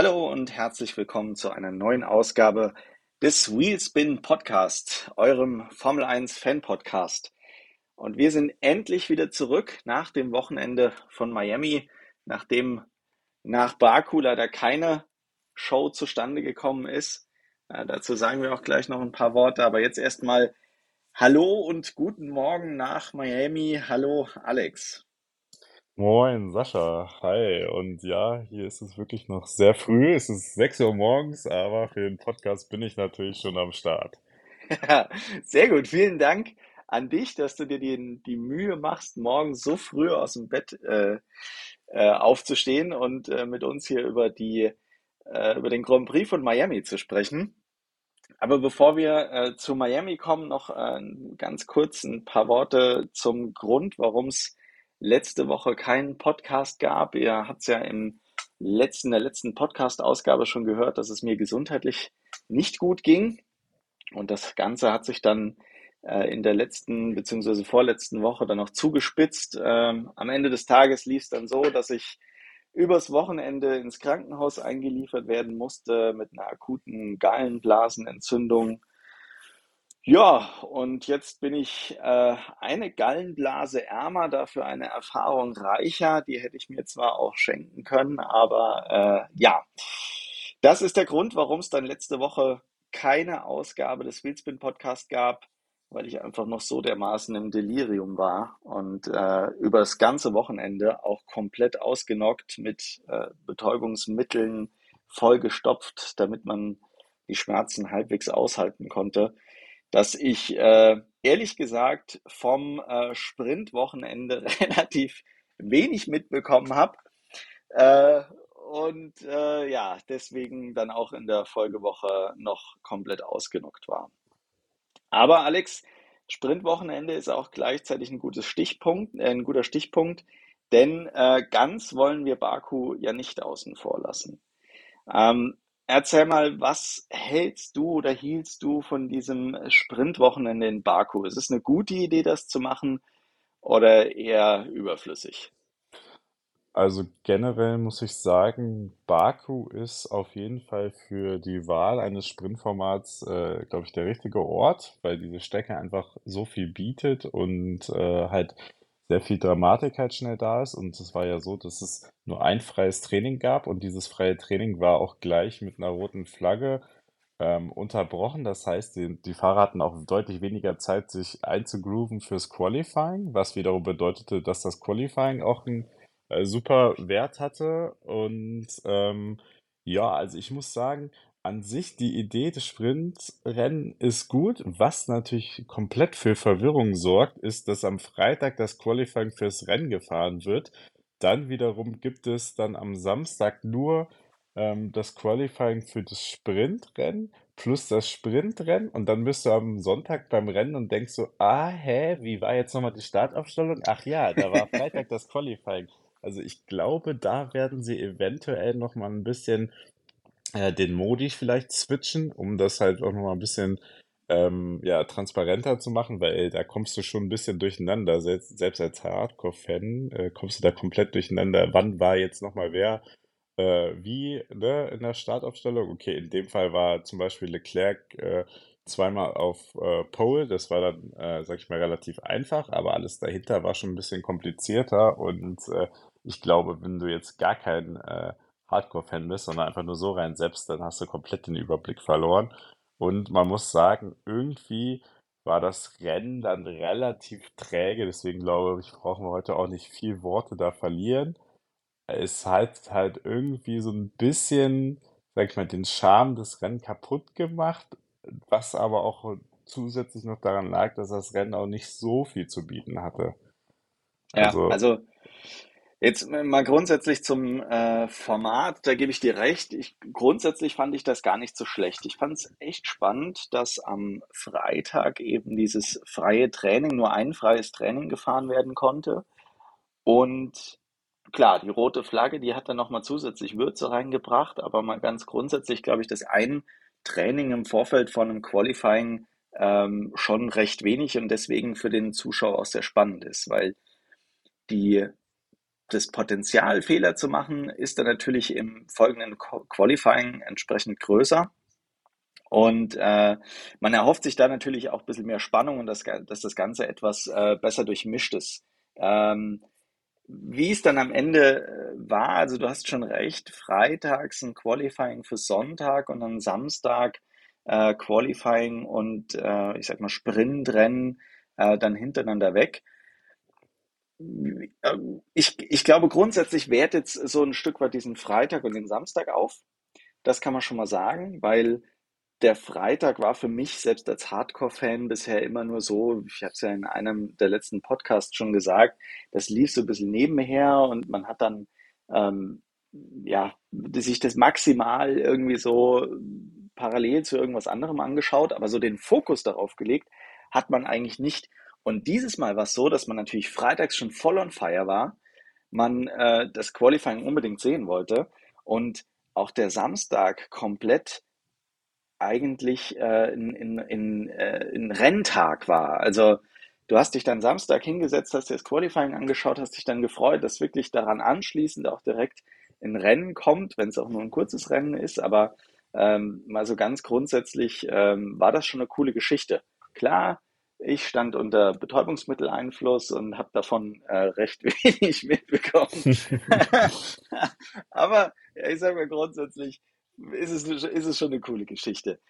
Hallo und herzlich willkommen zu einer neuen Ausgabe des Wheelspin Podcast, eurem Formel 1 Fan Podcast. Und wir sind endlich wieder zurück nach dem Wochenende von Miami, nachdem nach Baku leider keine Show zustande gekommen ist. Äh, dazu sagen wir auch gleich noch ein paar Worte, aber jetzt erstmal Hallo und guten Morgen nach Miami. Hallo Alex. Moin, Sascha. Hi. Und ja, hier ist es wirklich noch sehr früh. Es ist 6 Uhr morgens, aber für den Podcast bin ich natürlich schon am Start. sehr gut. Vielen Dank an dich, dass du dir die, die Mühe machst, morgens so früh aus dem Bett äh, äh, aufzustehen und äh, mit uns hier über die äh, über den Grand Prix von Miami zu sprechen. Aber bevor wir äh, zu Miami kommen, noch ganz kurz ein paar Worte zum Grund, warum es letzte Woche keinen Podcast gab. Ihr habt es ja im letzten, der letzten Podcast-Ausgabe schon gehört, dass es mir gesundheitlich nicht gut ging. Und das Ganze hat sich dann äh, in der letzten bzw. vorletzten Woche dann noch zugespitzt. Ähm, am Ende des Tages lief es dann so, dass ich übers Wochenende ins Krankenhaus eingeliefert werden musste mit einer akuten Gallenblasenentzündung ja, und jetzt bin ich äh, eine Gallenblase ärmer, dafür eine Erfahrung reicher. Die hätte ich mir zwar auch schenken können, aber äh, ja, das ist der Grund, warum es dann letzte Woche keine Ausgabe des Wheelspin Podcast gab, weil ich einfach noch so dermaßen im Delirium war und äh, über das ganze Wochenende auch komplett ausgenockt mit äh, Betäubungsmitteln vollgestopft, damit man die Schmerzen halbwegs aushalten konnte dass ich äh, ehrlich gesagt vom äh, Sprintwochenende relativ wenig mitbekommen habe. Äh, und äh, ja, deswegen dann auch in der Folgewoche noch komplett ausgenockt war. Aber Alex, Sprintwochenende ist auch gleichzeitig ein gutes Stichpunkt, äh, ein guter Stichpunkt, denn äh, ganz wollen wir Baku ja nicht außen vor lassen. Ähm, Erzähl mal, was hältst du oder hielst du von diesem Sprintwochenende in Baku? Ist es eine gute Idee, das zu machen oder eher überflüssig? Also generell muss ich sagen, Baku ist auf jeden Fall für die Wahl eines Sprintformats, äh, glaube ich, der richtige Ort, weil diese Strecke einfach so viel bietet und äh, halt sehr viel Dramatik halt schnell da ist. Und es war ja so, dass es nur ein freies Training gab und dieses freie Training war auch gleich mit einer roten Flagge ähm, unterbrochen. Das heißt, die, die Fahrer hatten auch deutlich weniger Zeit, sich einzugrooven fürs Qualifying, was wiederum bedeutete, dass das Qualifying auch einen äh, super Wert hatte. Und ähm, ja, also ich muss sagen, an sich die Idee des Sprintrennen ist gut. Was natürlich komplett für Verwirrung sorgt, ist, dass am Freitag das Qualifying fürs Rennen gefahren wird. Dann wiederum gibt es dann am Samstag nur ähm, das Qualifying für das Sprintrennen plus das Sprintrennen und dann bist du am Sonntag beim Rennen und denkst so, ah, hä, wie war jetzt nochmal die Startaufstellung? Ach ja, da war Freitag das Qualifying. Also ich glaube, da werden sie eventuell nochmal ein bisschen äh, den Modi vielleicht switchen, um das halt auch nochmal ein bisschen ähm, ja, transparenter zu machen, weil da kommst du schon ein bisschen durcheinander. Selbst, selbst als Hardcore-Fan äh, kommst du da komplett durcheinander. Wann war jetzt nochmal wer äh, wie ne, in der Startaufstellung? Okay, in dem Fall war zum Beispiel Leclerc äh, zweimal auf äh, Pole. Das war dann, äh, sag ich mal, relativ einfach, aber alles dahinter war schon ein bisschen komplizierter und äh, ich glaube, wenn du jetzt gar kein äh, Hardcore-Fan bist, sondern einfach nur so rein selbst, dann hast du komplett den Überblick verloren. Und man muss sagen, irgendwie war das Rennen dann relativ träge, deswegen glaube ich, brauchen wir heute auch nicht viel Worte da verlieren. Es hat halt irgendwie so ein bisschen, sag ich mal, den Charme des Rennens kaputt gemacht, was aber auch zusätzlich noch daran lag, dass das Rennen auch nicht so viel zu bieten hatte. Ja, also, also Jetzt mal grundsätzlich zum äh, Format, da gebe ich dir recht. Ich, grundsätzlich fand ich das gar nicht so schlecht. Ich fand es echt spannend, dass am Freitag eben dieses freie Training, nur ein freies Training gefahren werden konnte. Und klar, die rote Flagge, die hat dann nochmal zusätzlich Würze reingebracht, aber mal ganz grundsätzlich glaube ich, dass ein Training im Vorfeld von einem Qualifying ähm, schon recht wenig und deswegen für den Zuschauer auch sehr spannend ist, weil die das Potenzial, Fehler zu machen, ist dann natürlich im folgenden Qualifying entsprechend größer. Und äh, man erhofft sich da natürlich auch ein bisschen mehr Spannung und das, dass das Ganze etwas äh, besser durchmischt ist. Ähm, wie es dann am Ende äh, war, also du hast schon recht, freitags ein Qualifying für Sonntag und dann Samstag äh, Qualifying und äh, ich sag mal Sprintrennen äh, dann hintereinander weg. Ich, ich glaube, grundsätzlich wertet so ein Stück weit diesen Freitag und den Samstag auf. Das kann man schon mal sagen, weil der Freitag war für mich selbst als Hardcore-Fan bisher immer nur so, ich habe es ja in einem der letzten Podcasts schon gesagt, das lief so ein bisschen nebenher und man hat dann ähm, ja sich das maximal irgendwie so parallel zu irgendwas anderem angeschaut, aber so den Fokus darauf gelegt hat man eigentlich nicht. Und dieses Mal war es so, dass man natürlich freitags schon voll on fire war, man äh, das Qualifying unbedingt sehen wollte und auch der Samstag komplett eigentlich äh, in, in, in, äh, in Renntag war. Also du hast dich dann Samstag hingesetzt, hast dir das Qualifying angeschaut, hast dich dann gefreut, dass wirklich daran anschließend auch direkt ein Rennen kommt, wenn es auch nur ein kurzes Rennen ist. Aber ähm, mal so ganz grundsätzlich ähm, war das schon eine coole Geschichte. Klar, ich stand unter Betäubungsmitteleinfluss und habe davon äh, recht wenig mitbekommen. Aber ja, ich sage mal grundsätzlich, ist es, ist es schon eine coole Geschichte.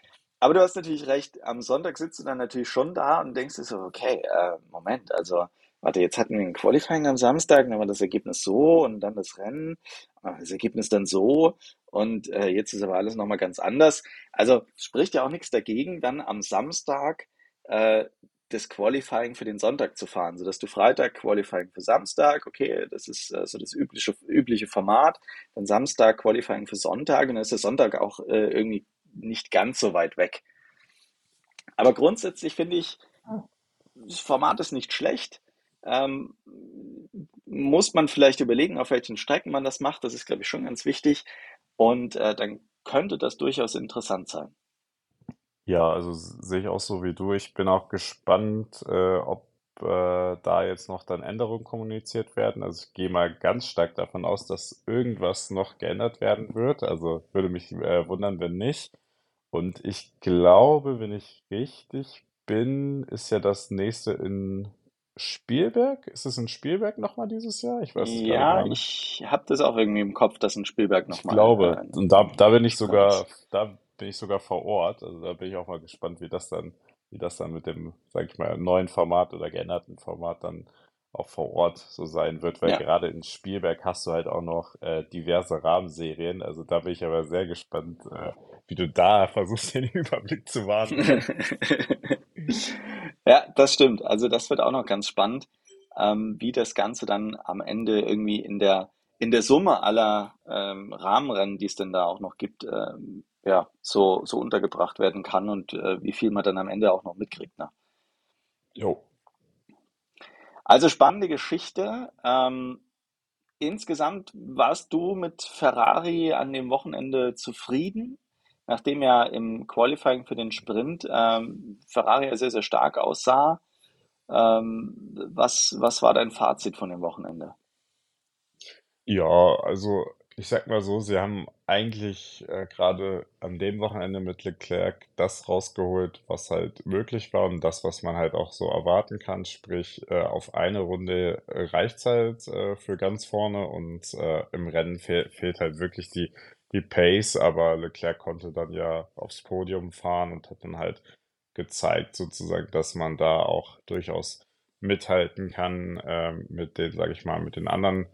Aber du hast natürlich recht, am Sonntag sitzt du dann natürlich schon da und denkst dir so, okay, äh, Moment, also, warte, jetzt hatten wir ein Qualifying am Samstag, dann war das Ergebnis so und dann das Rennen, äh, das Ergebnis dann so und äh, jetzt ist aber alles nochmal ganz anders. Also spricht ja auch nichts dagegen, dann am Samstag äh, das Qualifying für den Sonntag zu fahren, sodass du Freitag Qualifying für Samstag, okay, das ist äh, so das übliche, übliche Format, dann Samstag Qualifying für Sonntag und dann ist der Sonntag auch äh, irgendwie nicht ganz so weit weg. Aber grundsätzlich finde ich, das Format ist nicht schlecht. Ähm, muss man vielleicht überlegen, auf welchen Strecken man das macht. Das ist, glaube ich, schon ganz wichtig. Und äh, dann könnte das durchaus interessant sein. Ja, also sehe ich auch so wie du. Ich bin auch gespannt, äh, ob äh, da jetzt noch dann Änderungen kommuniziert werden. Also ich gehe mal ganz stark davon aus, dass irgendwas noch geändert werden wird. Also würde mich äh, wundern, wenn nicht. Und ich glaube, wenn ich richtig bin, ist ja das nächste in Spielberg. Ist es in Spielberg nochmal dieses Jahr? Ich weiß es Ja, ich habe das auch irgendwie im Kopf, dass in Spielberg Ich nochmal glaube. äh, Und da, da bin ich sogar, da bin ich sogar vor Ort. Also da bin ich auch mal gespannt, wie das dann, wie das dann mit dem, sag ich mal, neuen Format oder geänderten Format dann auch vor Ort so sein wird, weil Ja. gerade in Spielberg hast du halt auch noch äh, diverse Rahmenserien. Also da bin ich aber sehr gespannt, äh, wie du da versuchst, den Überblick zu wahren. Ja, das stimmt. Also das wird auch noch ganz spannend, ähm, wie das Ganze dann am Ende irgendwie in der, in der Summe aller ähm, Rahmenrennen, die es denn da auch noch gibt, ähm, ja, so, so untergebracht werden kann und äh, wie viel man dann am Ende auch noch mitkriegt. Ne? Jo. Also spannende Geschichte. Ähm, insgesamt warst du mit Ferrari an dem Wochenende zufrieden, nachdem ja im Qualifying für den Sprint ähm, Ferrari ja sehr, sehr stark aussah. Ähm, was, was war dein Fazit von dem Wochenende? Ja, also ich sag mal so, sie haben eigentlich äh, gerade an dem Wochenende mit Leclerc das rausgeholt, was halt möglich war und das, was man halt auch so erwarten kann. Sprich, äh, auf eine Runde äh, reicht's halt äh, für ganz vorne und äh, im Rennen fehl, fehlt halt wirklich die, die Pace, aber Leclerc konnte dann ja aufs Podium fahren und hat dann halt gezeigt sozusagen, dass man da auch durchaus mithalten kann ähm, mit den, sag ich mal, mit den anderen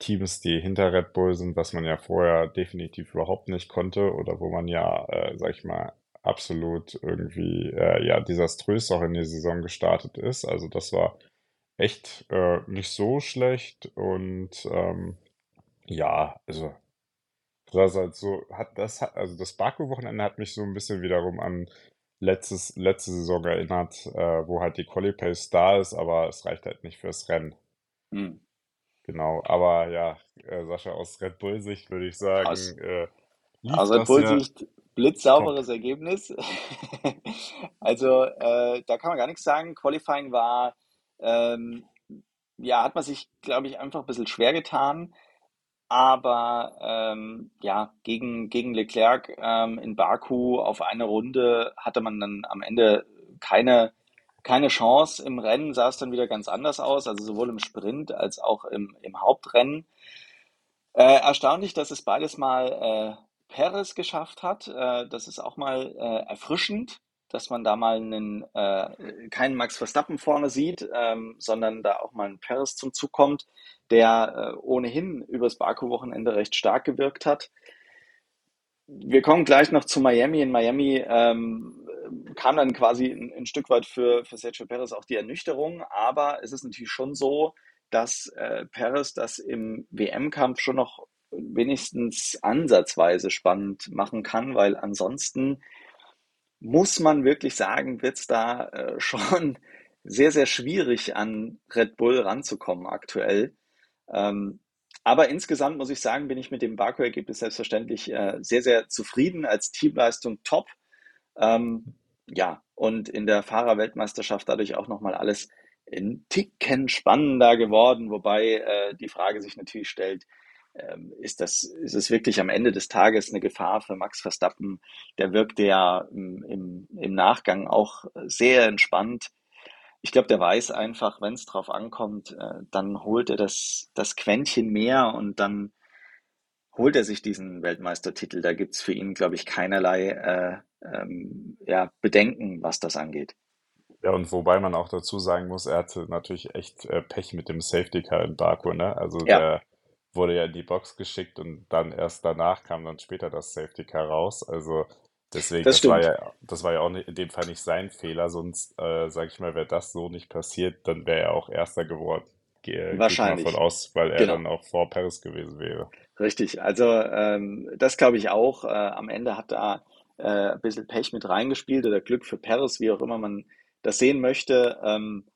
Teams, die hinter Red Bull sind, was man ja vorher definitiv überhaupt nicht konnte oder wo man ja, äh, sag ich mal, absolut irgendwie äh, ja desaströs auch in die Saison gestartet ist. Also das war echt äh, nicht so schlecht und ähm, ja, also das halt so hat das also das Baku-Wochenende hat mich so ein bisschen wiederum an letztes letzte Saison erinnert, äh, wo halt die Quali Pace da ist, aber es reicht halt nicht fürs Rennen. Hm. Genau, aber ja, äh, Sascha, aus Red Bull-Sicht würde ich sagen, Aus, äh, aus Red Bull-Sicht top. blitzsauberes Ergebnis. Also äh, da kann man gar nichts sagen. Qualifying war ähm, ja, hat man sich, glaube ich, einfach ein bisschen schwer getan. Aber ähm, ja, gegen, gegen Leclerc ähm, in Baku auf eine Runde hatte man dann am Ende keine, keine Chance. Im Rennen sah es dann wieder ganz anders aus, also sowohl im Sprint als auch im, im Hauptrennen. Äh, erstaunlich, dass es beides mal äh, Perez geschafft hat. Äh, das ist auch mal äh, erfrischend, dass man da mal einen, äh, keinen Max Verstappen vorne sieht, ähm, sondern da auch mal ein Perez zum Zug kommt, der äh, ohnehin übers Baku-Wochenende recht stark gewirkt hat. Wir kommen gleich noch zu Miami. In Miami ähm, kam dann quasi ein, ein Stück weit für, für Sergio Perez auch die Ernüchterung, aber es ist natürlich schon so, dass äh, Perez das im WM-Kampf schon noch wenigstens ansatzweise spannend machen kann, weil ansonsten muss man wirklich sagen, wird es da äh, schon sehr, sehr schwierig an Red Bull ranzukommen aktuell. Ähm, aber insgesamt muss ich sagen, bin ich mit dem Baku-Ergebnis selbstverständlich äh, sehr, sehr zufrieden. Als Teamleistung top. Ähm, ja, und in der Fahrerweltmeisterschaft dadurch auch nochmal alles ein Ticken spannender geworden, wobei äh, die Frage sich natürlich stellt, ähm, ist das, ist es wirklich am Ende des Tages eine Gefahr für Max Verstappen? Der wirkte ja im, im, im Nachgang auch sehr entspannt. Ich glaube, der weiß einfach, wenn es drauf ankommt, äh, dann holt er das, das Quäntchen mehr und dann holt er sich diesen Weltmeistertitel. Da gibt es für ihn, glaube ich, keinerlei äh, ähm, ja, Bedenken, was das angeht. Ja, und wobei man auch dazu sagen muss, er hatte natürlich echt äh, Pech mit dem Safety Car in Baku, ne? Also Ja, der wurde ja in die Box geschickt und dann erst danach kam dann später das Safety Car raus. Also deswegen, das das war ja, das war ja auch in dem Fall nicht sein Fehler, sonst, äh, sag ich mal, wäre das so nicht passiert, dann wäre er auch Erster geworden. Mal von Wahrscheinlich. aus, weil er Genau. dann auch vor Paris gewesen wäre. Richtig. Also ähm, das glaube ich auch. Äh, am Ende hat da äh, ein bisschen Pech mit reingespielt oder Glück für Paris, wie auch immer man das sehen möchte. Ähm,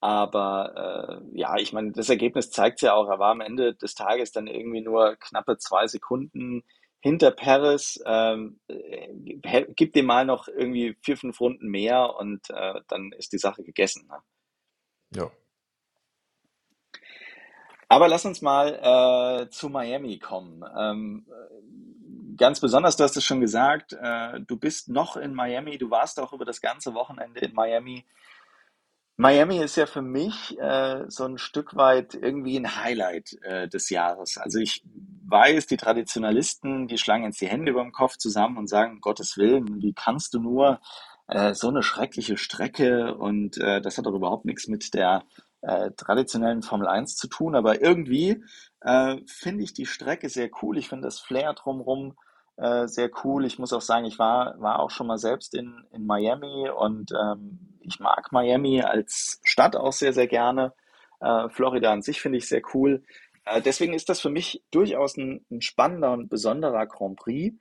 aber äh, ja, ich meine, das Ergebnis zeigt ja auch, er war am Ende des Tages dann irgendwie nur knappe zwei Sekunden hinter Paris. Ähm, äh, gib dem mal noch irgendwie vier, fünf Runden mehr und äh, dann ist die Sache gegessen. Ne? Ja. Aber lass uns mal äh, zu Miami kommen. Ähm, ganz besonders, du hast es schon gesagt, äh, du bist noch in Miami, du warst auch über das ganze Wochenende in Miami. Miami ist ja für mich äh, so ein Stück weit irgendwie ein Highlight äh, des Jahres. Also ich weiß, die Traditionalisten, die schlagen jetzt die Hände über dem Kopf zusammen und sagen, um Gottes Willen, wie kannst du nur äh, so eine schreckliche Strecke und äh, das hat doch überhaupt nichts mit der äh, traditionellen Formel Eins zu tun. Aber irgendwie äh, finde ich die Strecke sehr cool. Ich finde das Flair drumherum äh, sehr cool. Ich muss auch sagen, ich war, war auch schon mal selbst in, in Miami und ähm, ich mag Miami als Stadt auch sehr, sehr gerne. Äh, Florida an sich finde ich sehr cool. Äh, deswegen ist das für mich durchaus ein, ein spannender und besonderer Grand Prix.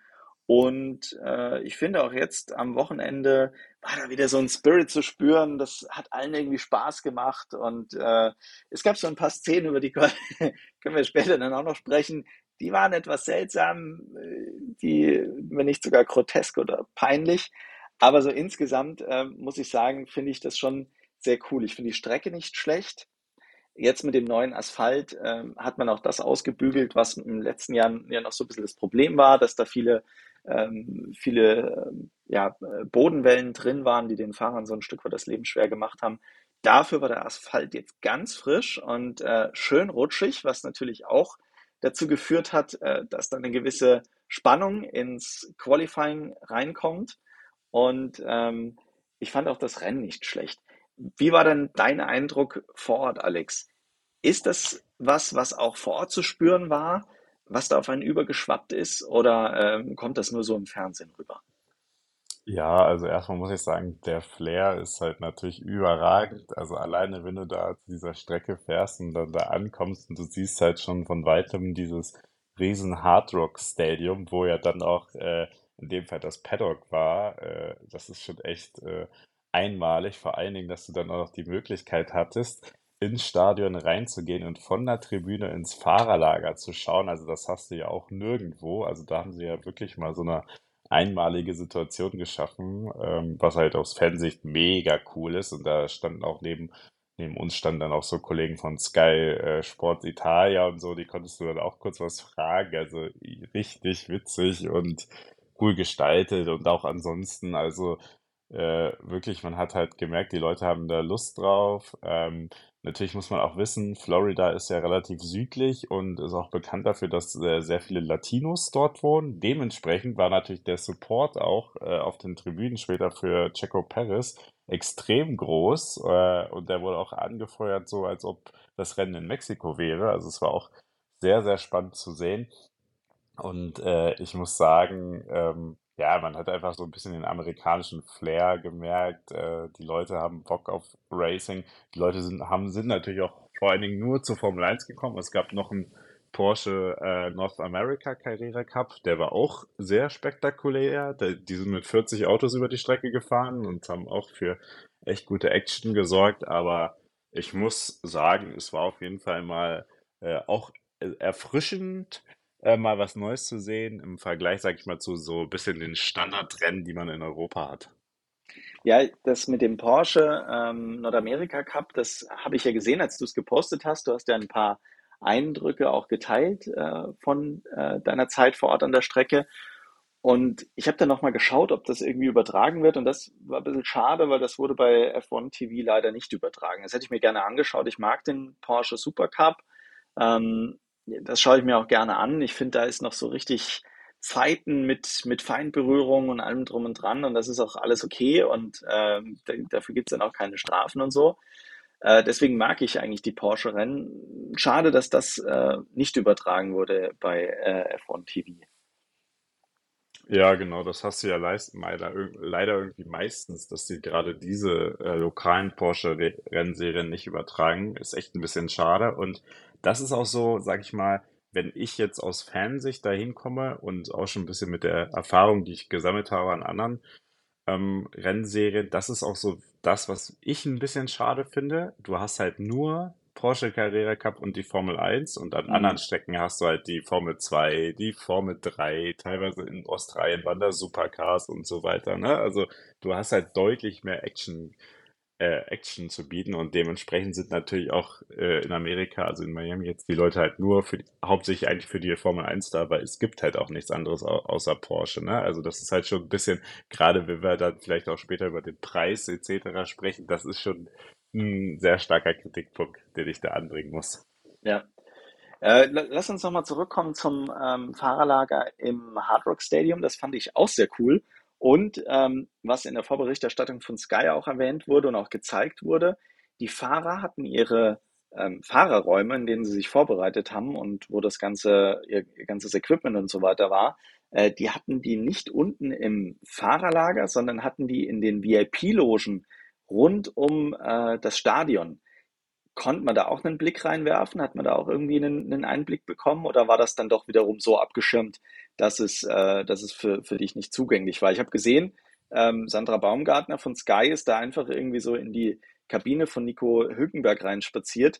Und äh, ich finde auch jetzt am Wochenende war da wieder so ein Spirit zu spüren. Das hat allen irgendwie Spaß gemacht. Und äh, es gab so ein paar Szenen, über die können wir später dann auch noch sprechen. Die waren etwas seltsam, äh, die, wenn nicht sogar grotesk oder peinlich. Aber so insgesamt äh, muss ich sagen, finde ich das schon sehr cool. Ich finde die Strecke nicht schlecht. Jetzt mit dem neuen Asphalt ähm, hat man auch das ausgebügelt, was im letzten Jahr ja noch so ein bisschen das Problem war, dass da viele, ähm, viele ähm, ja, äh, Bodenwellen drin waren, die den Fahrern so ein Stück weit das Leben schwer gemacht haben. Dafür war der Asphalt jetzt ganz frisch und äh, schön rutschig, was natürlich auch dazu geführt hat, äh, dass da eine gewisse Spannung ins Qualifying reinkommt. Und ähm, ich fand auch das Rennen nicht schlecht. Wie war denn dein Eindruck vor Ort, Alex? Ist das was, was auch vor Ort zu spüren war, was da auf einen übergeschwappt ist, oder ähm, kommt das nur so im Fernsehen rüber? Ja, also erstmal muss ich sagen, der Flair ist halt natürlich überragend. Also alleine, wenn du da zu dieser Strecke fährst und dann da ankommst und du siehst halt schon von weitem dieses riesen Hard Rock Stadium, wo ja dann auch äh, in dem Fall das Paddock war, äh, das ist schon echt äh, einmalig. Vor allen Dingen, dass du dann auch noch die Möglichkeit hattest, ins Stadion reinzugehen und von der Tribüne ins Fahrerlager zu schauen. Also das hast du ja auch nirgendwo. Also da haben sie ja wirklich mal so eine einmalige Situation geschaffen, ähm, was halt aus Fansicht mega cool ist. Und da standen auch neben neben uns standen dann auch so Kollegen von Sky äh, Sport Italia und so, die konntest du dann auch kurz was fragen. Also richtig witzig und cool gestaltet und auch ansonsten, also äh, wirklich, man hat halt gemerkt, die Leute haben da Lust drauf. Ähm, natürlich muss man auch wissen, Florida ist ja relativ südlich und ist auch bekannt dafür, dass äh, sehr viele Latinos dort wohnen. Dementsprechend war natürlich der Support auch äh, auf den Tribünen später für Checo Perez extrem groß äh, und der wurde auch angefeuert, so als ob das Rennen in Mexiko wäre. Also es war auch sehr, sehr spannend zu sehen. Und äh, ich muss sagen, ähm, ja, man hat einfach so ein bisschen den amerikanischen Flair gemerkt. Äh, die Leute haben Bock auf Racing. Die Leute sind, haben, sind natürlich auch vor allen Dingen nur zur Formel 1 gekommen. Es gab noch einen Porsche äh, North America Carrera Cup, der war auch sehr spektakulär. Der, die sind mit 40 Autos über die Strecke gefahren und haben auch für echt gute Action gesorgt. Aber ich muss sagen, es war auf jeden Fall mal äh, auch äh, erfrischend äh, mal was Neues zu sehen im Vergleich, sag ich mal, zu so ein bisschen den Standardrennen, die man in Europa hat. Ja, das mit dem Porsche ähm, Nordamerika Cup, das habe ich ja gesehen, als du es gepostet hast. Du hast ja ein paar Eindrücke auch geteilt äh, von äh, deiner Zeit vor Ort an der Strecke. Und ich habe dann nochmal geschaut, ob das irgendwie übertragen wird. Und das war ein bisschen schade, weil das wurde bei F1 TV leider nicht übertragen. Das hätte ich mir gerne angeschaut. Ich mag den Porsche Super Cup. Ähm, das schaue ich mir auch gerne an. Ich finde, da ist noch so richtig Zeiten mit, mit Feindberührung und allem drum und dran und das ist auch alles okay und äh, dafür gibt es dann auch keine Strafen und so. Äh, deswegen mag ich eigentlich die Porsche-Rennen. Schade, dass das äh, nicht übertragen wurde bei äh, F1 TV. Ja, genau, das hast du ja leider, leider irgendwie meistens, dass sie gerade diese äh, lokalen Porsche-Rennserien nicht übertragen. Ist echt ein bisschen schade. Und das ist auch so, sag ich mal, wenn ich jetzt aus Fansicht dahin komme und auch schon ein bisschen mit der Erfahrung, die ich gesammelt habe an anderen ähm, Rennserien, das ist auch so das, was ich ein bisschen schade finde. Du hast halt nur Porsche Carrera Cup und die Formel 1 und an anderen Mhm. Strecken hast du halt die Formel 2, die Formel 3, teilweise in Australien waren da Supercars und so weiter, ne? Also du hast halt deutlich mehr Action, äh, Action zu bieten und dementsprechend sind natürlich auch äh, in Amerika, also in Miami jetzt die Leute halt nur für die, hauptsächlich eigentlich für die Formel 1 da, weil es gibt halt auch nichts anderes au außer Porsche, ne? Also das ist halt schon ein bisschen, gerade wenn wir dann vielleicht auch später über den Preis etc. sprechen, das ist schon ein sehr starker Kritikpunkt, den ich da anbringen muss. Ja. Äh, la- lass uns nochmal zurückkommen zum ähm, Fahrerlager im Hard Rock Stadium. Das fand ich auch sehr cool. Und ähm, was in der Vorberichterstattung von Sky auch erwähnt wurde und auch gezeigt wurde, die Fahrer hatten ihre ähm, Fahrerräume, in denen sie sich vorbereitet haben und wo das ganze, ihr, ihr ganzes Equipment und so weiter war, äh, die hatten die nicht unten im Fahrerlager, sondern hatten die in den VIP-Logen rund um äh, das Stadion. Konnte man da auch einen Blick reinwerfen? Hat man da auch irgendwie einen, einen Einblick bekommen? Oder war das dann doch wiederum so abgeschirmt, dass es, äh, dass es für, für dich nicht zugänglich war? Ich habe gesehen, ähm, Sandra Baumgartner von Sky ist da einfach irgendwie so in die Kabine von Nico Hülkenberg reinspaziert.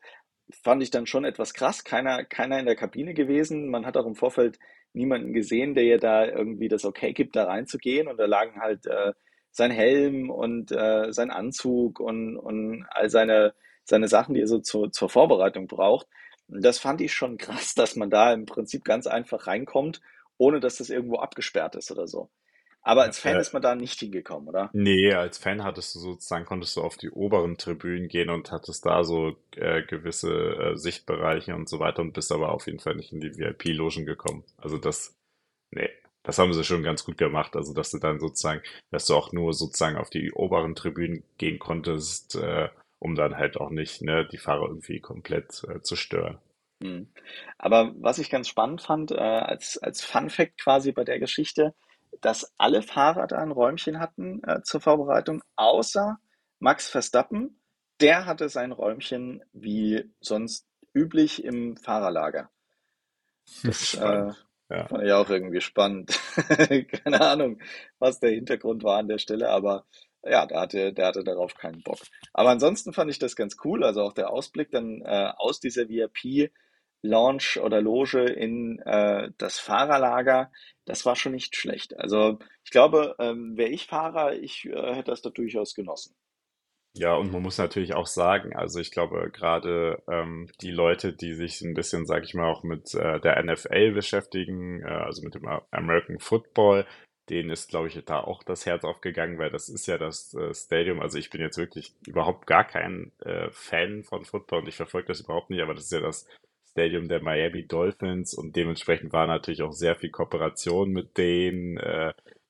Fand ich dann schon etwas krass. Keiner, keiner in der Kabine gewesen. Man hat auch im Vorfeld niemanden gesehen, der ihr da irgendwie das Okay gibt, da reinzugehen. Und da lagen halt äh, sein Helm und äh, sein Anzug und, und all seine seine Sachen, die er so zur, zur Vorbereitung braucht. Das fand ich schon krass, dass man da im Prinzip ganz einfach reinkommt, ohne dass das irgendwo abgesperrt ist oder so. Aber als Fan äh, ist man da nicht hingekommen, oder? nee, als Fan hattest du sozusagen, konntest du auf die oberen Tribünen gehen und hattest da so äh, gewisse äh, Sichtbereiche und so weiter und bist aber auf jeden Fall nicht in die VIP-Logen gekommen. Also das, nee, das haben sie schon ganz gut gemacht. Also dass du dann sozusagen, dass du auch nur sozusagen auf die oberen Tribünen gehen konntest, äh, um dann halt auch nicht, ne, die Fahrer irgendwie komplett äh, zu stören. Hm. Aber was ich ganz spannend fand, äh, als, als Fun Fact quasi bei der Geschichte, dass alle Fahrer da ein Räumchen hatten äh, zur Vorbereitung, außer Max Verstappen. Der hatte sein Räumchen wie sonst üblich im Fahrerlager. Das äh. Ja. fand ich auch irgendwie spannend. Keine Ahnung, was der Hintergrund war an der Stelle, aber ja, der hatte, der hatte darauf keinen Bock. Aber ansonsten fand ich das ganz cool. Also auch der Ausblick dann äh, aus dieser VIP-Lounge oder Loge in äh, das Fahrerlager, das war schon nicht schlecht. Also ich glaube, ähm, wäre ich Fahrer, ich äh, hätte das da durchaus genossen. Ja, und man muss natürlich auch sagen, also ich glaube gerade ähm, die Leute, die sich ein bisschen, sage ich mal, auch mit äh, der NFL beschäftigen, äh, also mit dem American Football, denen ist, glaube ich, da auch das Herz aufgegangen, weil das ist ja das äh, Stadium. Also ich bin jetzt wirklich überhaupt gar kein äh, Fan von Football und ich verfolge das überhaupt nicht, aber das ist ja das Stadium der Miami Dolphins und dementsprechend war natürlich auch sehr viel Kooperation mit denen.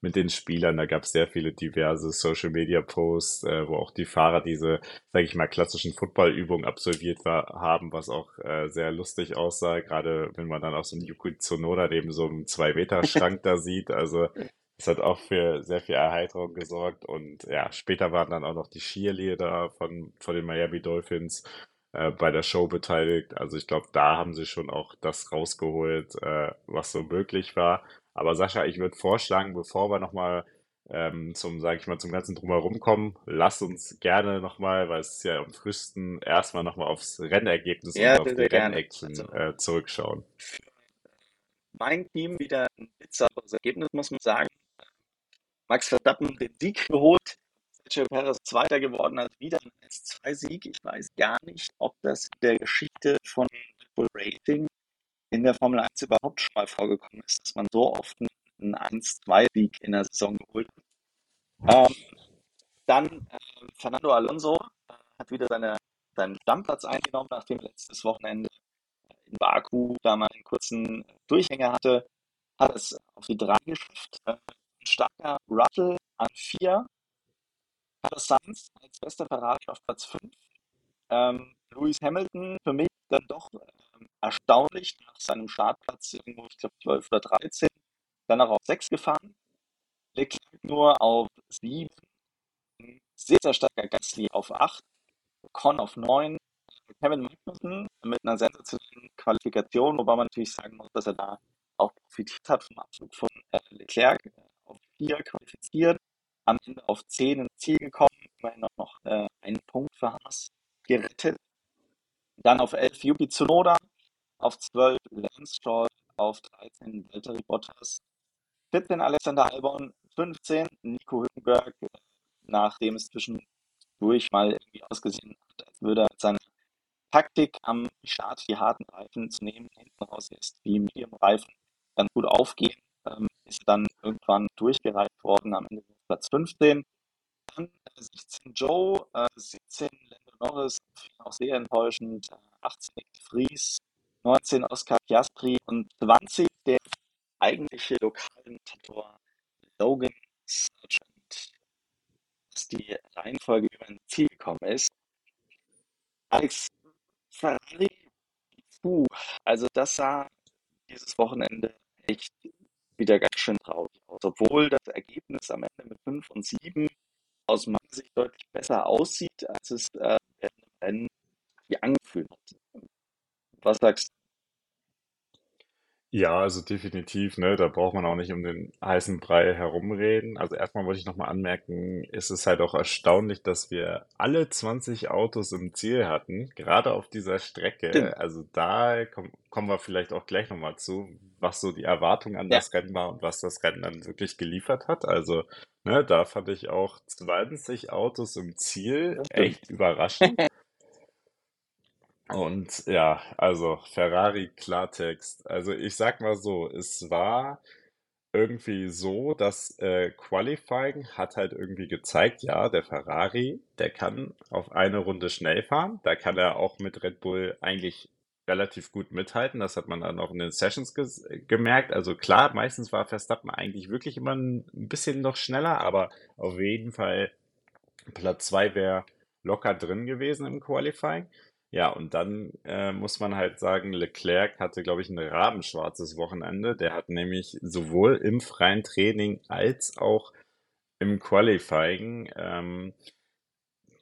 Mit den Spielern. Da gab es sehr viele diverse Social Media Posts, äh, wo auch die Fahrer diese, sage ich mal, klassischen Footballübungen absolviert war, haben, was auch äh, sehr lustig aussah, gerade wenn man dann auch so einen Yuki Tsunoda neben so einem Zwei-Meter-Schrank da sieht. Also es hat auch für sehr viel Erheiterung gesorgt. Und ja, später waren dann auch noch die Cheerleader von, von den Miami Dolphins äh, bei der Show beteiligt. Also ich glaube, da haben sie schon auch das rausgeholt, äh, was so möglich war. Aber Sascha, ich würde vorschlagen, bevor wir nochmal ähm, zum, sage ich mal, zum ganzen Drumherum kommen, lass uns gerne nochmal, weil es ist ja am frühesten, erstmal nochmal aufs Rennergebnis Ja, und auf die. Rennaction Also äh, zurückschauen. mein Team wieder ein bizarres Ergebnis, muss man sagen. Max Verstappen den Sieg geholt, Sergio Perez Zweiter geworden, also wieder ein S2-Sieg. Ich weiß gar nicht, ob das in der Geschichte von Bull Racing in der Formel 1 überhaupt schon mal vorgekommen ist, dass man so oft einen 1-2-Sieg in der Saison geholt hat. Ähm, dann äh, Fernando Alonso äh, hat wieder seine, seinen Stammplatz eingenommen, nachdem letztes Wochenende in Baku da mal einen kurzen Durchhänger hatte, hat es auf die 3 geschafft. Äh, ein starker Russell an 4, Carlos Sainz als bester Ferrari auf Platz 5. Ähm, Lewis Hamilton für mich dann doch ähm, erstaunlich nach seinem Startplatz irgendwo, ich glaube 12 oder 13, dann auch auf 6 gefahren. Leclerc nur auf 7, sehr, sehr starker Gasly auf 8, Con auf 9, Kevin Magnussen mit einer sensationellen Qualifikation, wobei man natürlich sagen muss, dass er da auch profitiert hat vom Abflug von äh, Leclerc äh, auf 4 qualifiziert, am Ende auf 10 ins Ziel gekommen, immerhin auch noch äh, einen Punkt für Haas gerettet. Dann auf 11 Yuki Tsunoda, auf 12 Lance Stroll, auf 13 Valtteri Bottas, 14 Alexander Albon, 15 Nico Hülkenberg, nachdem es zwischendurch mal irgendwie ausgesehen hat, als würde er mit seiner Taktik am Start die harten Reifen zu nehmen, hinten raus erst die Medium-Reifen ganz gut aufgehen, ähm, ist dann irgendwann durchgereicht worden, am Ende Platz 15. Dann äh, 16 Joe, äh, 17 Lando Norris, auch sehr enttäuschend, äh, 18 Nick de Vries, 19 Oscar Piastri und 20 der eigentliche Lokalkommentator Logan Sargent, dass die Reihenfolge über ein Ziel gekommen ist. Alex Ferrari, puh, also das sah dieses Wochenende echt wieder ganz schön traurig aus. Obwohl das Ergebnis am Ende mit 5 und 7 aus meiner Sicht deutlich besser aussieht, als es äh, Rennen angefühlt hat. Was sagst Ja, also definitiv, ne, da braucht man auch nicht um den heißen Brei herumreden. Also erstmal wollte ich nochmal anmerken, es ist halt auch erstaunlich, dass wir alle 20 Autos im Ziel hatten, gerade auf dieser du? Strecke. Also da komm, kommen wir vielleicht auch gleich nochmal zu, was so die Erwartung an Ja, das Rennen war und was das Rennen dann wirklich geliefert hat. Also, ne, da fand ich auch 20 Autos im Ziel das stimmt. echt überraschend. Und ja, also Ferrari Klartext. Also ich sag mal so, es war irgendwie so, dass äh, Qualifying hat halt irgendwie gezeigt, ja, der Ferrari, der kann auf eine Runde schnell fahren. Da kann er auch mit Red Bull eigentlich relativ gut mithalten. Das hat man dann auch in den Sessions gemerkt. Also klar, meistens war Verstappen eigentlich wirklich immer ein bisschen noch schneller, aber auf jeden Fall Platz zwei wäre locker drin gewesen im Qualifying. Ja, und dann äh, muss man halt sagen, Leclerc hatte, glaube ich, ein rabenschwarzes Wochenende. Der hat nämlich sowohl im freien Training als auch im Qualifying ähm,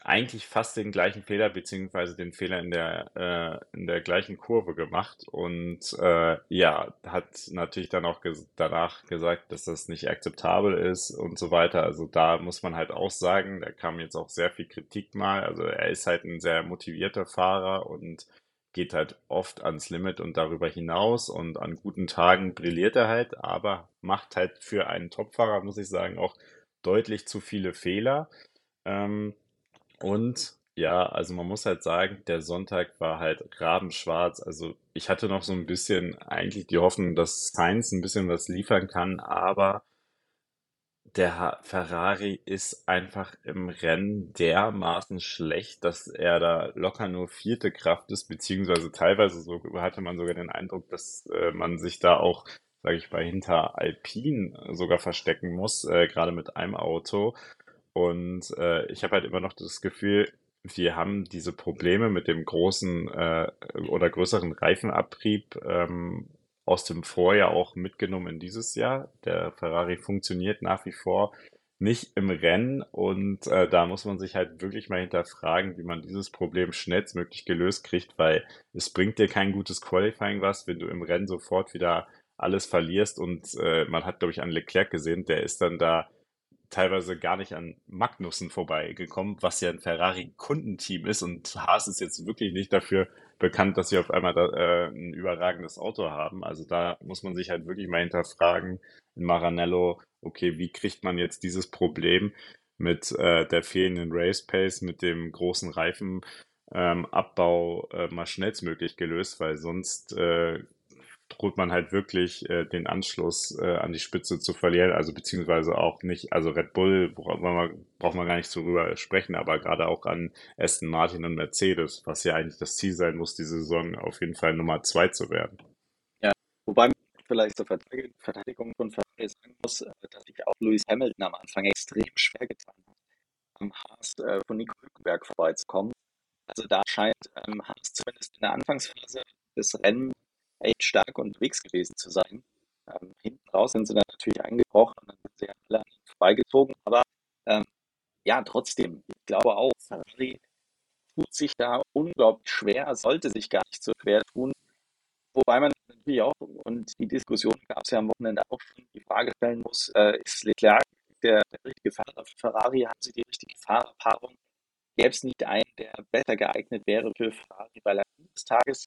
eigentlich fast den gleichen Fehler beziehungsweise den Fehler in der äh, in der gleichen Kurve gemacht und äh, ja, hat natürlich dann auch ges danach gesagt, dass das nicht akzeptabel ist und so weiter. Also da muss man halt auch sagen, da kam jetzt auch sehr viel Kritik mal. Also er ist halt ein sehr motivierter Fahrer und geht halt oft ans Limit und darüber hinaus und an guten Tagen brilliert er halt, aber macht halt für einen Topfahrer, muss ich sagen, auch deutlich zu viele Fehler. Ähm, Und ja, also man muss halt sagen, der Sonntag war halt rabenschwarz. Also ich hatte noch so ein bisschen eigentlich die Hoffnung, dass Sainz ein bisschen was liefern kann, aber der Ferrari ist einfach im Rennen dermaßen schlecht, dass er da locker nur vierte Kraft ist, beziehungsweise teilweise so hatte man sogar den Eindruck, dass äh, man sich da auch, sage ich mal, hinter Alpine sogar verstecken muss, äh, gerade mit einem Auto. Und äh, ich habe halt immer noch das Gefühl, wir haben diese Probleme mit dem großen äh, oder größeren Reifenabrieb ähm, aus dem Vorjahr auch mitgenommen in dieses Jahr. Der Ferrari funktioniert nach wie vor nicht im Rennen und äh, da muss man sich halt wirklich mal hinterfragen, wie man dieses Problem schnellstmöglich gelöst kriegt, weil es bringt dir kein gutes Qualifying was, wenn du im Rennen sofort wieder alles verlierst und äh, man hat, glaube ich, an Leclerc gesehen, der ist dann da teilweise gar nicht an Magnussen vorbeigekommen, was ja ein Ferrari-Kundenteam ist. Und Haas ist jetzt wirklich nicht dafür bekannt, dass sie auf einmal da, äh, ein überragendes Auto haben. Also da muss man sich halt wirklich mal hinterfragen in Maranello, okay, wie kriegt man jetzt dieses Problem mit äh, der fehlenden Race Pace, mit dem großen Reifen ähm, äh, mal schnellstmöglich gelöst, weil sonst äh, droht man halt wirklich äh, den Anschluss äh, an die Spitze zu verlieren, also beziehungsweise auch nicht, also Red Bull braucht man, braucht man gar nicht drüber sprechen, aber gerade auch an Aston Martin und Mercedes, was ja eigentlich das Ziel sein muss, diese Saison auf jeden Fall Nummer zwei zu werden. Ja, wobei man vielleicht zur Verteidigung Verteidigung von Ferrari sagen muss, äh, dass sich auch Lewis Hamilton am Anfang extrem schwer getan hat, am Haas äh, von Nico Hülkenberg vorbeizukommen. Also da scheint ähm, Haas zumindest in der Anfangsphase des Rennens echt stark unterwegs gewesen zu sein. Ähm, hinten raus sind sie dann natürlich eingebrochen und dann sind sie alle an ihnen vorbeigezogen. Aber ähm, ja, trotzdem, ich glaube auch, Ferrari tut sich da unglaublich schwer, sollte sich gar nicht so schwer tun. Wobei man natürlich auch, und die Diskussion gab es ja am Wochenende auch schon, die Frage stellen muss, äh, ist Leclerc der, der richtige Fahrer für Ferrari? Haben sie die richtige Fahrerpaarung? Gäbe es nicht einen, der besser geeignet wäre für Ferrari, weil er des Tages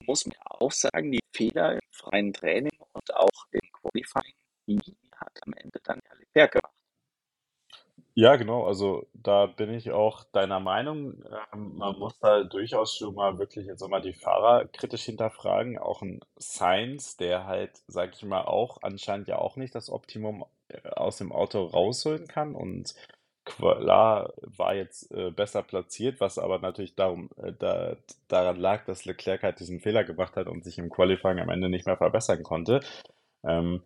muss man auch sagen, die Fehler im freien Training und auch im Qualifying, die hat am Ende dann ja Leclerc gemacht. Ja, genau, also da bin ich auch deiner Meinung. Ähm, man muss da durchaus schon mal wirklich jetzt auch mal die Fahrer kritisch hinterfragen. Auch ein Sainz, der halt, sag ich mal, auch anscheinend ja auch nicht das Optimum äh, aus dem Auto rausholen kann und klar war jetzt äh, besser platziert, was aber natürlich darum, äh, da, daran lag, dass Leclerc halt diesen Fehler gemacht hat und sich im Qualifying am Ende nicht mehr verbessern konnte. Ähm,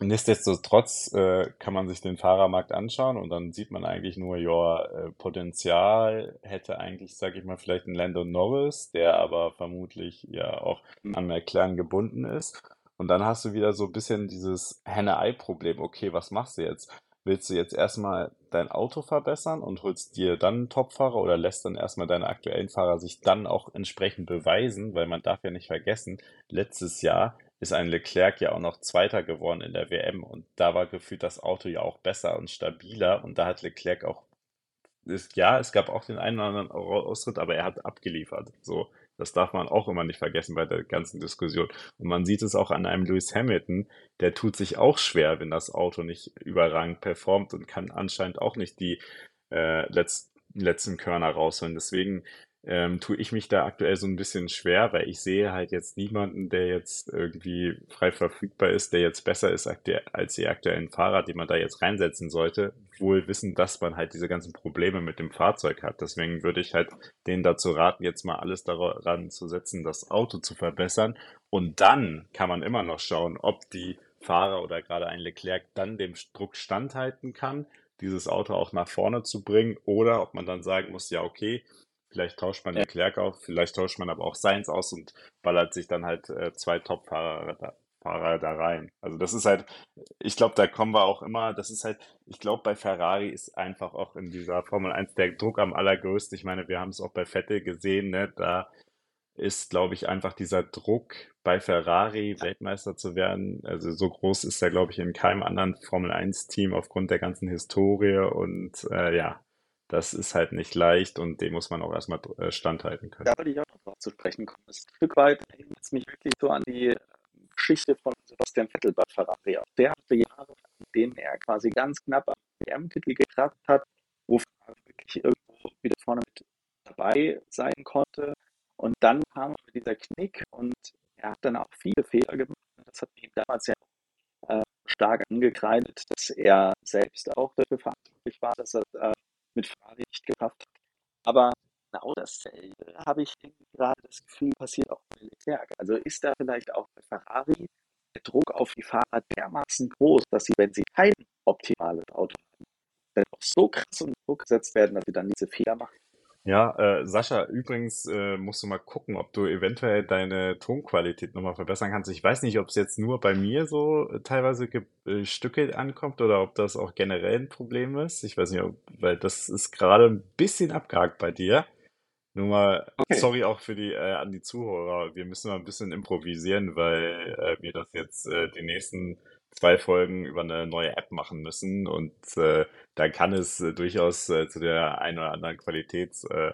nichtsdestotrotz äh, kann man sich den Fahrermarkt anschauen und dann sieht man eigentlich nur, ja, äh, Potenzial hätte eigentlich, sag ich mal, vielleicht ein Lando Norris, der aber vermutlich ja auch an McLaren gebunden ist. Und dann hast du wieder so ein bisschen dieses Henne-Ei-Problem. Okay, was machst du jetzt? Willst du jetzt erstmal dein Auto verbessern und holst dir dann einen Topfahrer oder lässt dann erstmal deine aktuellen Fahrer sich dann auch entsprechend beweisen? Weil man darf ja nicht vergessen, letztes Jahr ist ein Leclerc ja auch noch Zweiter geworden in der WM und da war gefühlt das Auto ja auch besser und stabiler und da hat Leclerc auch ist, ja, es gab auch den einen oder anderen Austritt, aber er hat abgeliefert. So, das darf man auch immer nicht vergessen bei der ganzen Diskussion. Und man sieht es auch an einem Lewis Hamilton, der tut sich auch schwer, wenn das Auto nicht überragend performt und kann anscheinend auch nicht die äh, letzten letzten Körner rausholen. Deswegen ähm, tue ich mich da aktuell so ein bisschen schwer, weil ich sehe halt jetzt niemanden, der jetzt irgendwie frei verfügbar ist, der jetzt besser ist als die aktuellen Fahrer, die man da jetzt reinsetzen sollte, wohl wissen, dass man halt diese ganzen Probleme mit dem Fahrzeug hat. Deswegen würde ich halt denen dazu raten, jetzt mal alles daran zu setzen, das Auto zu verbessern. Und dann kann man immer noch schauen, ob die Fahrer oder gerade ein Leclerc dann dem Druck standhalten kann, dieses Auto auch nach vorne zu bringen, oder ob man dann sagen muss, ja, okay, Vielleicht tauscht man Ja. Leclerc auf, vielleicht tauscht man aber auch Sainz aus und ballert sich dann halt äh, zwei Top-Fahrer da, Fahrer da rein. Also das ist halt, ich glaube, da kommen wir auch immer, das ist halt, ich glaube, bei Ferrari ist einfach auch in dieser Formel 1 der Druck am allergrößten. Ich meine, wir haben es auch bei Vettel gesehen, ne? Da ist, glaube ich, einfach dieser Druck bei Ferrari Weltmeister zu werden. Also so groß ist er, glaube ich, in keinem anderen Formel 1-Team aufgrund der ganzen Historie und äh, ja, das ist halt nicht leicht und dem muss man auch erstmal äh, standhalten können. Da wollte ich auch drauf zu sprechen kommen. Ein Stück weit erinnert es mich wirklich so an die äh, Geschichte von Sebastian Vettel bei Ferrari. Auch der hatte Jahre, in denen er quasi ganz knapp am WM-Titel gekratzt hat, wo Ferrari wirklich irgendwo wieder vorne mit dabei sein konnte. Und dann kam dieser Knick und er hat dann auch viele Fehler gemacht. Das hat ihm damals ja äh, stark angekreidet, dass er selbst auch dafür verantwortlich war, dass er äh, mit Ferrari nicht geschafft hat. Aber genau dasselbe habe ich gerade das Gefühl, passiert auch bei Leclerc. Also ist da vielleicht auch bei Ferrari der Druck auf die Fahrer dermaßen groß, dass sie, wenn sie kein optimales Auto haben, dann auch so krass unter Druck gesetzt werden, dass sie dann diese Fehler machen. Ja, äh, Sascha, übrigens äh, musst du mal gucken, ob du eventuell deine Tonqualität nochmal verbessern kannst. Ich weiß nicht, ob es jetzt nur bei mir so äh, teilweise gestückelt ankommt oder ob das auch generell ein Problem ist. Ich weiß nicht, ob, weil das ist gerade ein bisschen abgehakt bei dir. Nur mal, Okay. sorry auch für die, äh, an die Zuhörer. Wir müssen mal ein bisschen improvisieren, weil äh, wir das jetzt äh, die nächsten zwei Folgen über eine neue App machen müssen und äh, da kann es äh, durchaus äh, zu der einen oder anderen Qualitäts, äh,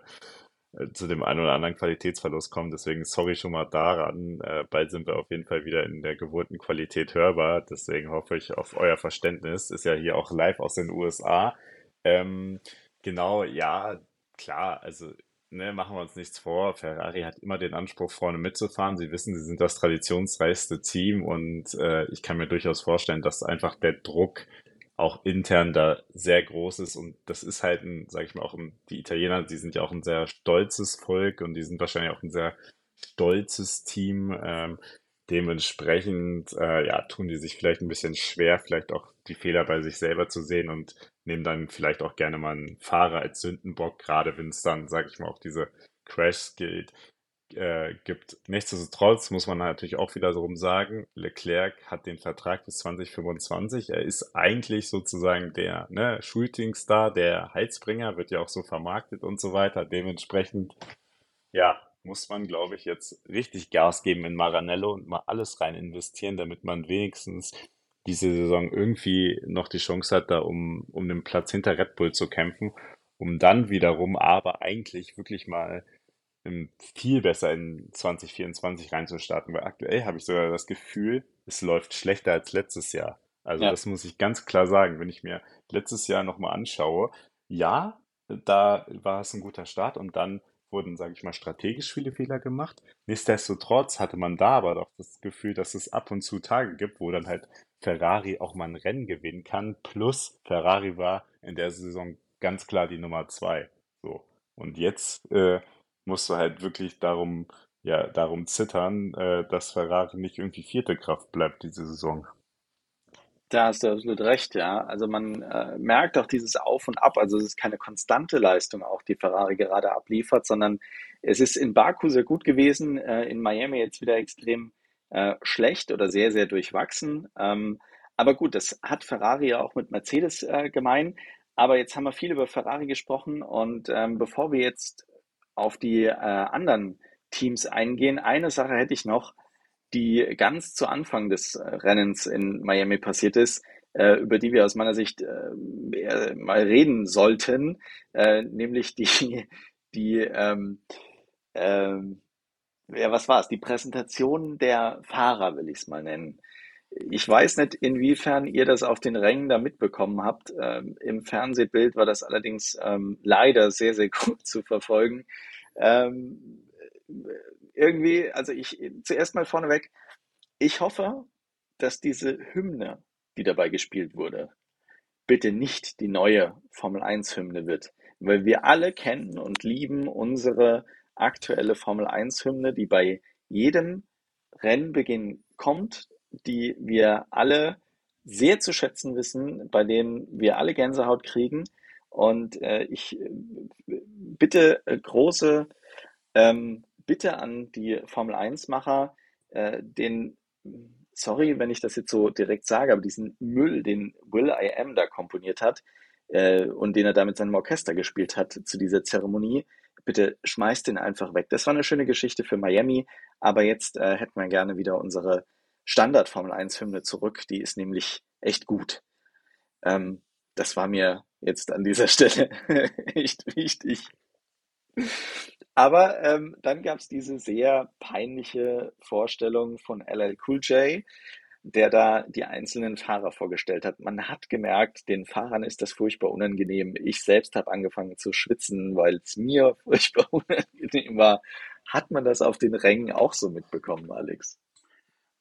äh, zu dem einen oder anderen Qualitätsverlust kommen. Deswegen sorry schon mal daran. Äh, bald sind wir auf jeden Fall wieder in der gewohnten Qualität hörbar. Deswegen hoffe ich auf euer Verständnis. Ist ja hier auch live aus den USA. Ähm, genau, ja, klar, also ne, machen wir uns nichts vor. Ferrari hat immer den Anspruch, vorne mitzufahren. Sie wissen, sie sind das traditionsreichste Team und äh, ich kann mir durchaus vorstellen, dass einfach der Druck auch intern da sehr groß ist und das ist halt ein, sag ich mal, auch ein, die Italiener, die sind ja auch ein sehr stolzes Volk und die sind wahrscheinlich auch ein sehr stolzes Team. Ähm, dementsprechend, äh, ja, tun die sich vielleicht ein bisschen schwer, vielleicht auch die Fehler bei sich selber zu sehen und nehmen dann vielleicht auch gerne mal einen Fahrer als Sündenbock, gerade wenn es dann, sag ich mal, auch diese Crashs gilt, äh, gibt. Nichtsdestotrotz muss man natürlich auch wiederum sagen, Leclerc hat den Vertrag bis 2025. Er ist eigentlich sozusagen der ne, Shootingstar, der Heizbringer, wird ja auch so vermarktet und so weiter. Dementsprechend, ja, muss man, glaube ich, jetzt richtig Gas geben in Maranello und mal alles rein investieren, damit man wenigstens diese Saison irgendwie noch die Chance hat, da um, um den Platz hinter Red Bull zu kämpfen, um dann wiederum aber eigentlich wirklich mal viel besser in 2024 reinzustarten, weil aktuell habe ich sogar das Gefühl, es läuft schlechter als letztes Jahr. Also Ja, das muss ich ganz klar sagen, wenn ich mir letztes Jahr nochmal anschaue, ja, da war es ein guter Start und dann wurden, sage ich mal, strategisch viele Fehler gemacht. Nichtsdestotrotz hatte man da aber doch das Gefühl, dass es ab und zu Tage gibt, wo dann halt Ferrari auch mal ein Rennen gewinnen kann. Plus Ferrari war in der Saison ganz klar die Nummer zwei. So. Und jetzt äh, musst du halt wirklich darum, ja, darum zittern, äh, dass Ferrari nicht irgendwie vierte Kraft bleibt diese Saison. da hast du absolut recht, ja. Also man äh, merkt auch dieses Auf und Ab. Also es ist keine konstante Leistung auch, die Ferrari gerade abliefert, sondern es ist in Baku sehr gut gewesen, äh, in Miami jetzt wieder extrem äh, schlecht oder sehr, sehr durchwachsen. Ähm, aber gut, das hat Ferrari ja auch mit Mercedes äh, gemein. Aber jetzt haben wir viel über Ferrari gesprochen und ähm, bevor wir jetzt auf die äh, anderen Teams eingehen, eine Sache hätte ich noch die ganz zu Anfang des äh, Rennens in Miami passiert ist, äh, über die wir aus meiner Sicht äh, mal reden sollten, äh, nämlich die, die ähm, ähm, ja, was war es? Die Präsentation der Fahrer, will ich es mal nennen. Ich weiß nicht, inwiefern ihr das auf den Rängen da mitbekommen habt. Ähm, im Fernsehbild war das allerdings ähm, leider sehr, sehr gut zu verfolgen. Ähm, irgendwie, also ich zuerst mal vorneweg, ich hoffe, dass diese Hymne, die dabei gespielt wurde, bitte nicht die neue Formel Eins Hymne wird, weil wir alle kennen und lieben unsere aktuelle Formel Eins Hymne, die bei jedem Rennbeginn kommt, die wir alle sehr zu schätzen wissen, bei denen wir alle Gänsehaut kriegen. Und äh, ich äh, bitte äh, große ähm, Bitte an die Formel 1-Macher, äh, den, sorry, wenn ich das jetzt so direkt sage, aber diesen Müll, den Will I Am da komponiert hat äh, und den er da mit seinem Orchester gespielt hat zu dieser Zeremonie, bitte schmeißt den einfach weg. Das war eine schöne Geschichte für Miami, aber jetzt äh, hätten wir gerne wieder unsere Standard Formel 1-Hymne zurück. Die ist nämlich echt gut. Ähm, das war mir jetzt an dieser Stelle echt wichtig. Aber ähm, dann gab es diese sehr peinliche Vorstellung von LL Cool J, der da die einzelnen Fahrer vorgestellt hat. Man hat gemerkt, den Fahrern ist das furchtbar unangenehm. Ich selbst habe angefangen zu schwitzen, weil es mir furchtbar unangenehm war. Hat man das auf den Rängen auch so mitbekommen, Alex?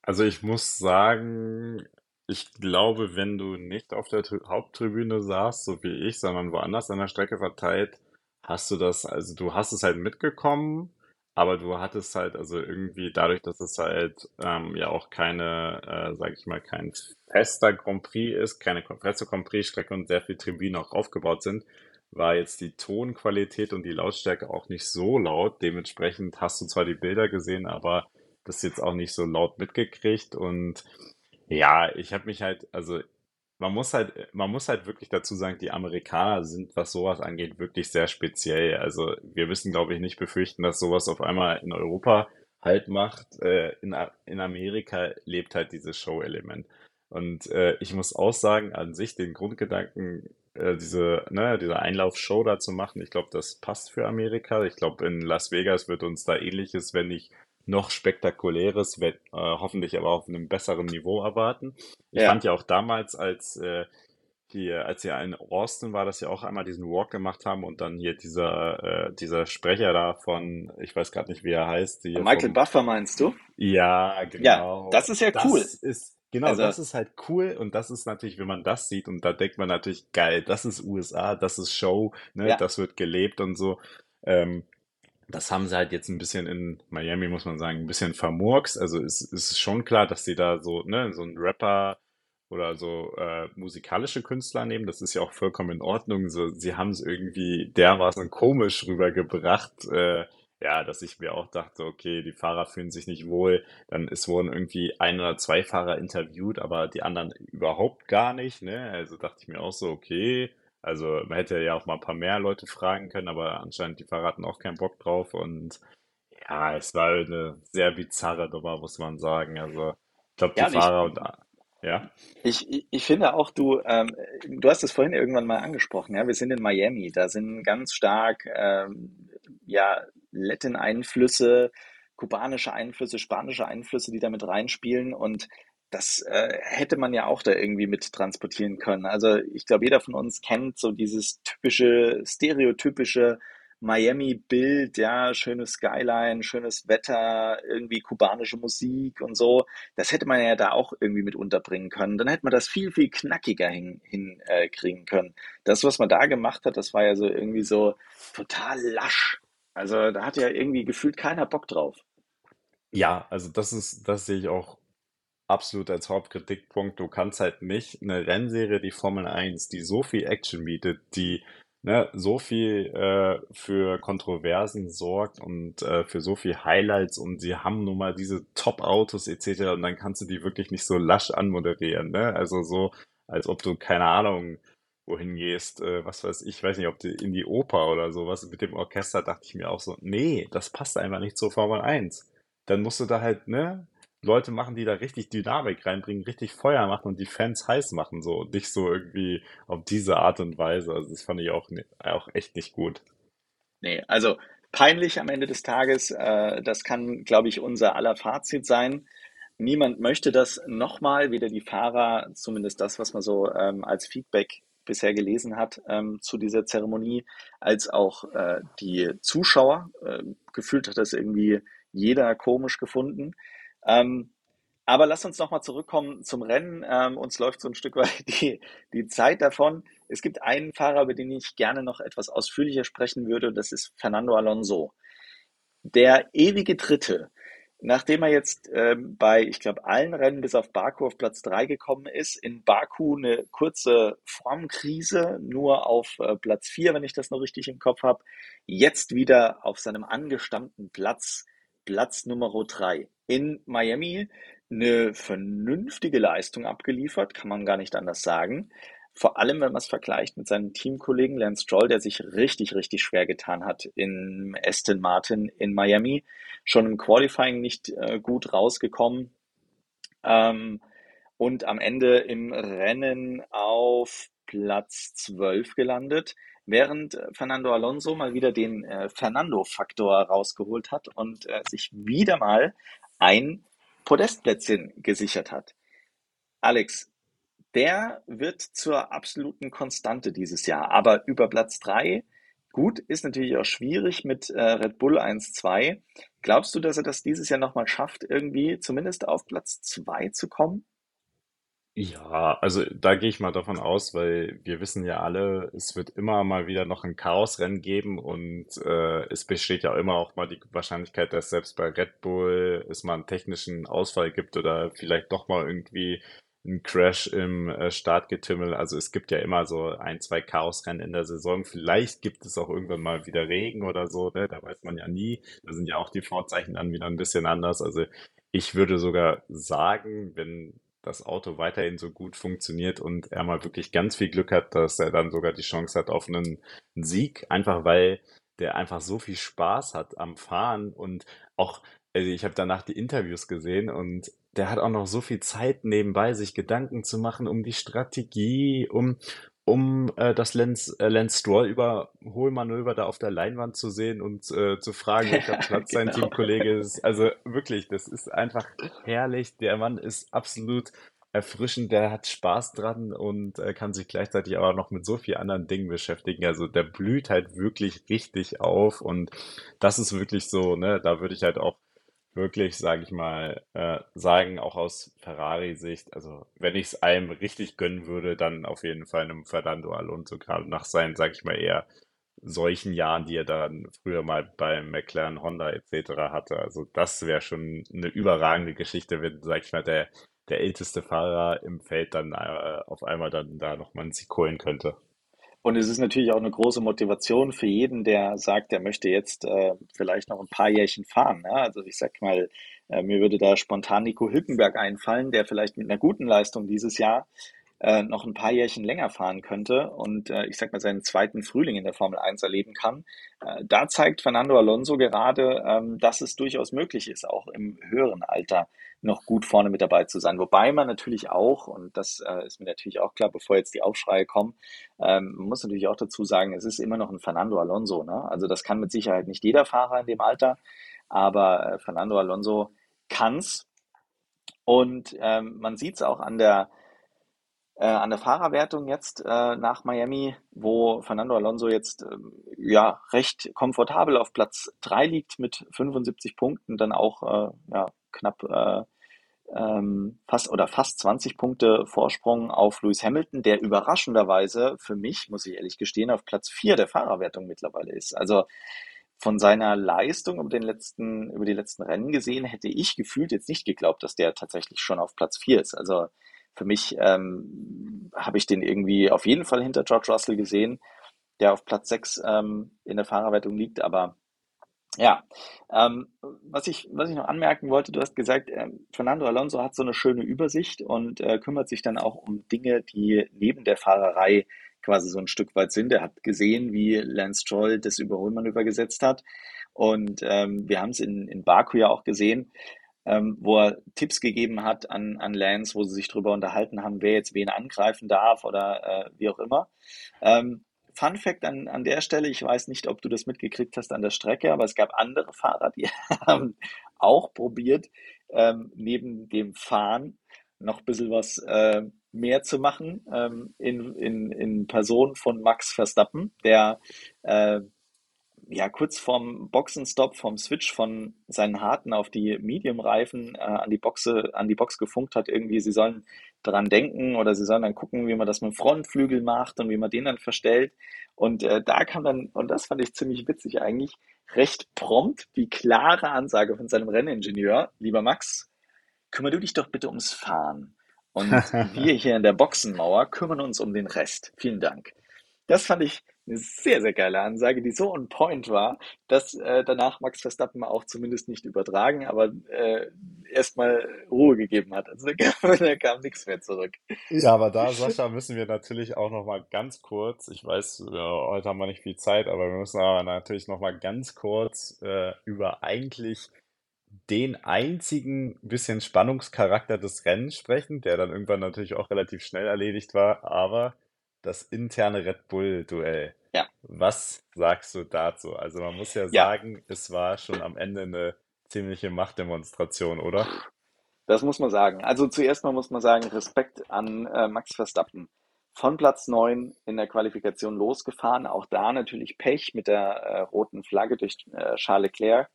Also ich muss sagen, ich glaube, wenn du nicht auf der Tribü- Haupttribüne saßt, so wie ich, sondern woanders an der Strecke verteilt, hast du das, also du hast es halt mitgekommen, aber du hattest halt also irgendwie dadurch, dass es halt ähm, ja auch keine, äh, sag ich mal, kein fester Grand Prix ist, keine feste Grand Prix-Strecke und sehr viel Tribünen auch aufgebaut sind, war jetzt die Tonqualität und die Lautstärke auch nicht so laut. Dementsprechend hast du zwar die Bilder gesehen, aber das jetzt auch nicht so laut mitgekriegt und ja, ich habe mich halt, also man muss halt, man muss halt wirklich dazu sagen, die Amerikaner sind, was sowas angeht, wirklich sehr speziell. Also wir müssen, glaube ich, nicht befürchten, dass sowas auf einmal in Europa halt macht. Äh, in, in Amerika lebt halt dieses Show-Element. Und äh, ich muss auch sagen, an sich den Grundgedanken, äh, diese, ne, diese Einlaufshow da zu machen, ich glaube, das passt für Amerika. Ich glaube, in Las Vegas wird uns da ähnliches, wenn nicht noch spektakuläres, wenn, äh, hoffentlich aber auf einem besseren Niveau erwarten. Ich Ja, fand ja auch damals, als äh, hier, als wir in Austin war, dass sie auch einmal diesen Walk gemacht haben und dann hier dieser, äh, dieser Sprecher da von, ich weiß gerade nicht, wie er heißt, Michael vom, Buffer meinst du? ja, Ja, genau. das ist ja cool. Das ist, genau, Also, das ist halt cool und das ist natürlich, wenn man das sieht und da denkt man natürlich, geil, das ist USA, das ist Show, ne, ja, das wird gelebt und so. Ähm, das haben sie halt jetzt ein bisschen in Miami, muss man sagen, ein bisschen vermurkst. Also es, es ist schon klar, dass sie da so, ne, so einen Rapper oder so äh, musikalische Künstler nehmen. Das ist ja auch vollkommen in Ordnung. So, sie haben es irgendwie dermaßen komisch rübergebracht, äh, ja, dass ich mir auch dachte, okay, die Fahrer fühlen sich nicht wohl. Dann es wurden irgendwie ein oder zwei Fahrer interviewt, aber die anderen überhaupt gar nicht, ne? Also dachte ich mir auch so, okay. Also man hätte ja auch mal ein paar mehr Leute fragen können, aber anscheinend die Fahrer hatten auch keinen Bock drauf und ja, es war eine sehr bizarre Nummer, muss man sagen. Also ich glaube, die ja, und ich, Fahrer und ja, Ich, ich finde auch, du, ähm, du hast es vorhin irgendwann mal angesprochen, ja, wir sind in Miami, da sind ganz stark ähm, ja, Latin-Einflüsse, kubanische Einflüsse, spanische Einflüsse, die da mit reinspielen und das äh, hätte man ja auch da irgendwie mit transportieren können. Also ich glaube, jeder von uns kennt so dieses typische, stereotypische Miami-Bild, ja, schönes Skyline, schönes Wetter, irgendwie kubanische Musik und so. Das hätte man ja da auch irgendwie mit unterbringen können. Dann hätte man das viel, viel knackiger hin, hin äh, können. Das, was man da gemacht hat, das war ja so irgendwie so total lasch. Also da hat ja irgendwie gefühlt keiner Bock drauf. ja, also das ist, das sehe ich auch absolut als Hauptkritikpunkt. Du kannst halt nicht eine Rennserie, die Formel Eins, die so viel Action bietet, die ne, so viel äh, für Kontroversen sorgt und äh, für so viel Highlights und sie haben nun mal diese Top-Autos etc. und dann kannst du die wirklich nicht so lasch anmoderieren, ne? Also so, als ob du, keine Ahnung, wohin gehst, äh, was weiß ich, weiß nicht, ob du in die Oper oder sowas mit dem Orchester, dachte ich mir auch so, nee, das passt einfach nicht zur Formel Eins. Dann musst du da halt, ne, Leute machen, die da richtig Dynamik reinbringen, richtig Feuer machen und die Fans heiß machen, so, nicht so irgendwie auf diese Art und Weise. Also das fand ich auch, auch echt nicht gut. Nee, also peinlich am Ende des Tages. Äh, das kann, glaube ich, unser aller Fazit sein. Niemand möchte das nochmal, weder die Fahrer, zumindest das, was man so ähm, als Feedback bisher gelesen hat ähm, zu dieser Zeremonie, als auch äh, die Zuschauer. Äh, gefühlt hat das irgendwie jeder komisch gefunden. Ähm, aber lass uns nochmal zurückkommen zum Rennen. Ähm, uns läuft so ein Stück weit die, die Zeit davon. Es gibt einen Fahrer, über den ich gerne noch etwas ausführlicher sprechen würde, das ist Fernando Alonso. Der ewige Dritte, nachdem er jetzt ähm, bei, ich glaube, allen Rennen bis auf Baku auf Platz 3 gekommen ist, in Baku eine kurze Formkrise, nur auf äh, Platz 4, wenn ich das noch richtig im Kopf habe, jetzt wieder auf seinem angestammten Platz, Platz Nummer 3. In Miami eine vernünftige Leistung abgeliefert, kann man gar nicht anders sagen. Vor allem, wenn man es vergleicht mit seinem Teamkollegen Lance Stroll, der sich richtig, richtig schwer getan hat in Aston Martin in Miami. Schon im Qualifying nicht äh, gut rausgekommen. Ähm, und am Ende im Rennen auf Platz 12 gelandet, während äh, Fernando Alonso mal wieder den äh, Fernando-Faktor rausgeholt hat und äh, sich wieder mal ein Podestplätzchen gesichert hat. Alex, der wird zur absoluten Konstante dieses Jahr. Aber über Platz 3, gut, ist natürlich auch schwierig mit äh, Red Bull 1-2. Glaubst du, dass er das dieses Jahr nochmal schafft, irgendwie zumindest auf Platz 2 zu kommen? Ja, also da gehe ich mal davon aus, weil wir wissen ja alle, es wird immer mal wieder noch ein Chaosrennen geben und äh, es besteht ja immer auch mal die Wahrscheinlichkeit, dass selbst bei Red Bull es mal einen technischen Ausfall gibt oder vielleicht doch mal irgendwie ein Crash im äh, Startgetümmel. Also es gibt ja immer so ein, zwei Chaosrennen in der Saison. Vielleicht gibt es auch irgendwann mal wieder Regen oder so, ne? Da weiß man ja nie. Da sind ja auch die Vorzeichen dann wieder ein bisschen anders. Also ich würde sogar sagen, wenn das Auto weiterhin so gut funktioniert und er mal wirklich ganz viel Glück hat, dass er dann sogar die Chance hat auf einen, Sieg, einfach weil der einfach so viel Spaß hat am Fahren und auch, also ich habe danach die Interviews gesehen und der hat auch noch so viel Zeit nebenbei, sich Gedanken zu machen um die Strategie, um, um äh, das Lance, äh, Lance Stroll Überholmanöver da auf der Leinwand zu sehen und äh, zu fragen, welcher Platz sein genau. Teamkollege ist. Also wirklich, das ist einfach herrlich. Der Mann ist absolut erfrischend, der hat Spaß dran und äh, kann sich gleichzeitig aber noch mit so vielen anderen Dingen beschäftigen. Also der blüht halt wirklich richtig auf und das ist wirklich so, ne, da würde ich halt auch wirklich, sage ich mal, äh, sagen, auch aus Ferrari-Sicht, also wenn ich es einem richtig gönnen würde, dann auf jeden Fall einem Fernando Alonso, gerade nach seinen, sage ich mal, eher solchen Jahren, die er dann früher mal bei McLaren, Honda etc. hatte. Also das wäre schon eine überragende Geschichte, wenn, sag ich mal, der, der älteste Fahrer im Feld dann äh, auf einmal dann da nochmal einen Sieg holen könnte. Und es ist natürlich auch eine große Motivation für jeden, der sagt, er möchte jetzt äh, vielleicht noch ein paar Jährchen fahren. Ne? Also ich sag mal, äh, mir würde da spontan Nico Hülkenberg einfallen, der vielleicht mit einer guten Leistung dieses Jahr äh, noch ein paar Jährchen länger fahren könnte und äh, ich sag mal seinen zweiten Frühling in der Formel Eins erleben kann. Äh, da zeigt Fernando Alonso gerade, ähm, dass es durchaus möglich ist, auch im höheren Alter noch gut vorne mit dabei zu sein. Wobei man natürlich auch, und das äh, ist mir natürlich auch klar, bevor jetzt die Aufschreie kommen, ähm, man muss natürlich auch dazu sagen, es ist immer noch ein Fernando Alonso. Ne? Also das kann mit Sicherheit nicht jeder Fahrer in dem Alter, aber äh, Fernando Alonso kann's. Und ähm, man sieht es auch an der äh, an der Fahrerwertung jetzt äh, nach Miami, wo Fernando Alonso jetzt ähm, ja recht komfortabel auf Platz 3 liegt mit 75 Punkten, dann auch äh, ja, knapp äh, ähm, fast oder fast 20 Punkte Vorsprung auf Lewis Hamilton, der überraschenderweise für mich, muss ich ehrlich gestehen, auf Platz 4 der Fahrerwertung mittlerweile ist. Also von seiner Leistung über den letzten, über die letzten Rennen gesehen, hätte ich gefühlt jetzt nicht geglaubt, dass der tatsächlich schon auf Platz 4 ist. Also für mich ähm, habe ich den irgendwie auf jeden Fall hinter George Russell gesehen, der auf Platz 6 ähm, in der Fahrerwertung liegt. Aber ja, ähm, was ich, was ich noch anmerken wollte, du hast gesagt, ähm, Fernando Alonso hat so eine schöne Übersicht und äh, kümmert sich dann auch um Dinge, die neben der Fahrerei quasi so ein Stück weit sind. Er hat gesehen, wie Lance Stroll das Überholmanöver gesetzt hat. Und ähm, wir haben es in, in Baku ja auch gesehen, ähm, wo er Tipps gegeben hat an, an Lance, wo sie sich darüber unterhalten haben, wer jetzt wen angreifen darf oder äh, wie auch immer. Ähm, Fun Fact an, an der Stelle, ich weiß nicht, ob du das mitgekriegt hast an der Strecke, aber es gab andere Fahrer, die haben auch probiert, ähm, neben dem Fahren noch ein bisschen was äh, mehr zu machen ähm, in, in, in Person von Max Verstappen, der äh, ja, kurz vorm Boxenstopp, vom Switch von seinen harten auf die Medium-Reifen äh, an an die Box gefunkt hat, irgendwie, sie sollen dran denken oder sie sollen dann gucken, wie man das mit dem Frontflügel macht und wie man den dann verstellt. Und äh, da kam dann, und das fand ich ziemlich witzig eigentlich, recht prompt die klare Ansage von seinem Renningenieur, lieber Max, kümmere du dich doch bitte ums Fahren. Und wir hier in der Boxenmauer kümmern uns um den Rest. Vielen Dank. Das fand ich eine sehr, sehr geile Ansage, die so on point war, dass äh, danach Max Verstappen auch zumindest nicht übertragen, aber äh, erstmal Ruhe gegeben hat. Also da kam, da kam nichts mehr zurück. Ja, aber da, Sascha, müssen wir natürlich auch noch mal ganz kurz, ich weiß, ja, heute haben wir nicht viel Zeit, aber wir müssen aber natürlich noch mal ganz kurz äh, über eigentlich den einzigen bisschen Spannungscharakter des Rennens sprechen, der dann irgendwann natürlich auch relativ schnell erledigt war, aber das interne Red Bull-Duell. Ja, Was sagst du dazu? Also man muss ja ja, sagen, es war schon am Ende eine ziemliche Machtdemonstration, oder? Das muss man sagen. Also zuerst mal muss man sagen, Respekt an äh, Max Verstappen. Von Platz 9 in der Qualifikation losgefahren. Auch da natürlich Pech mit der äh, roten Flagge durch äh, Charles Leclerc.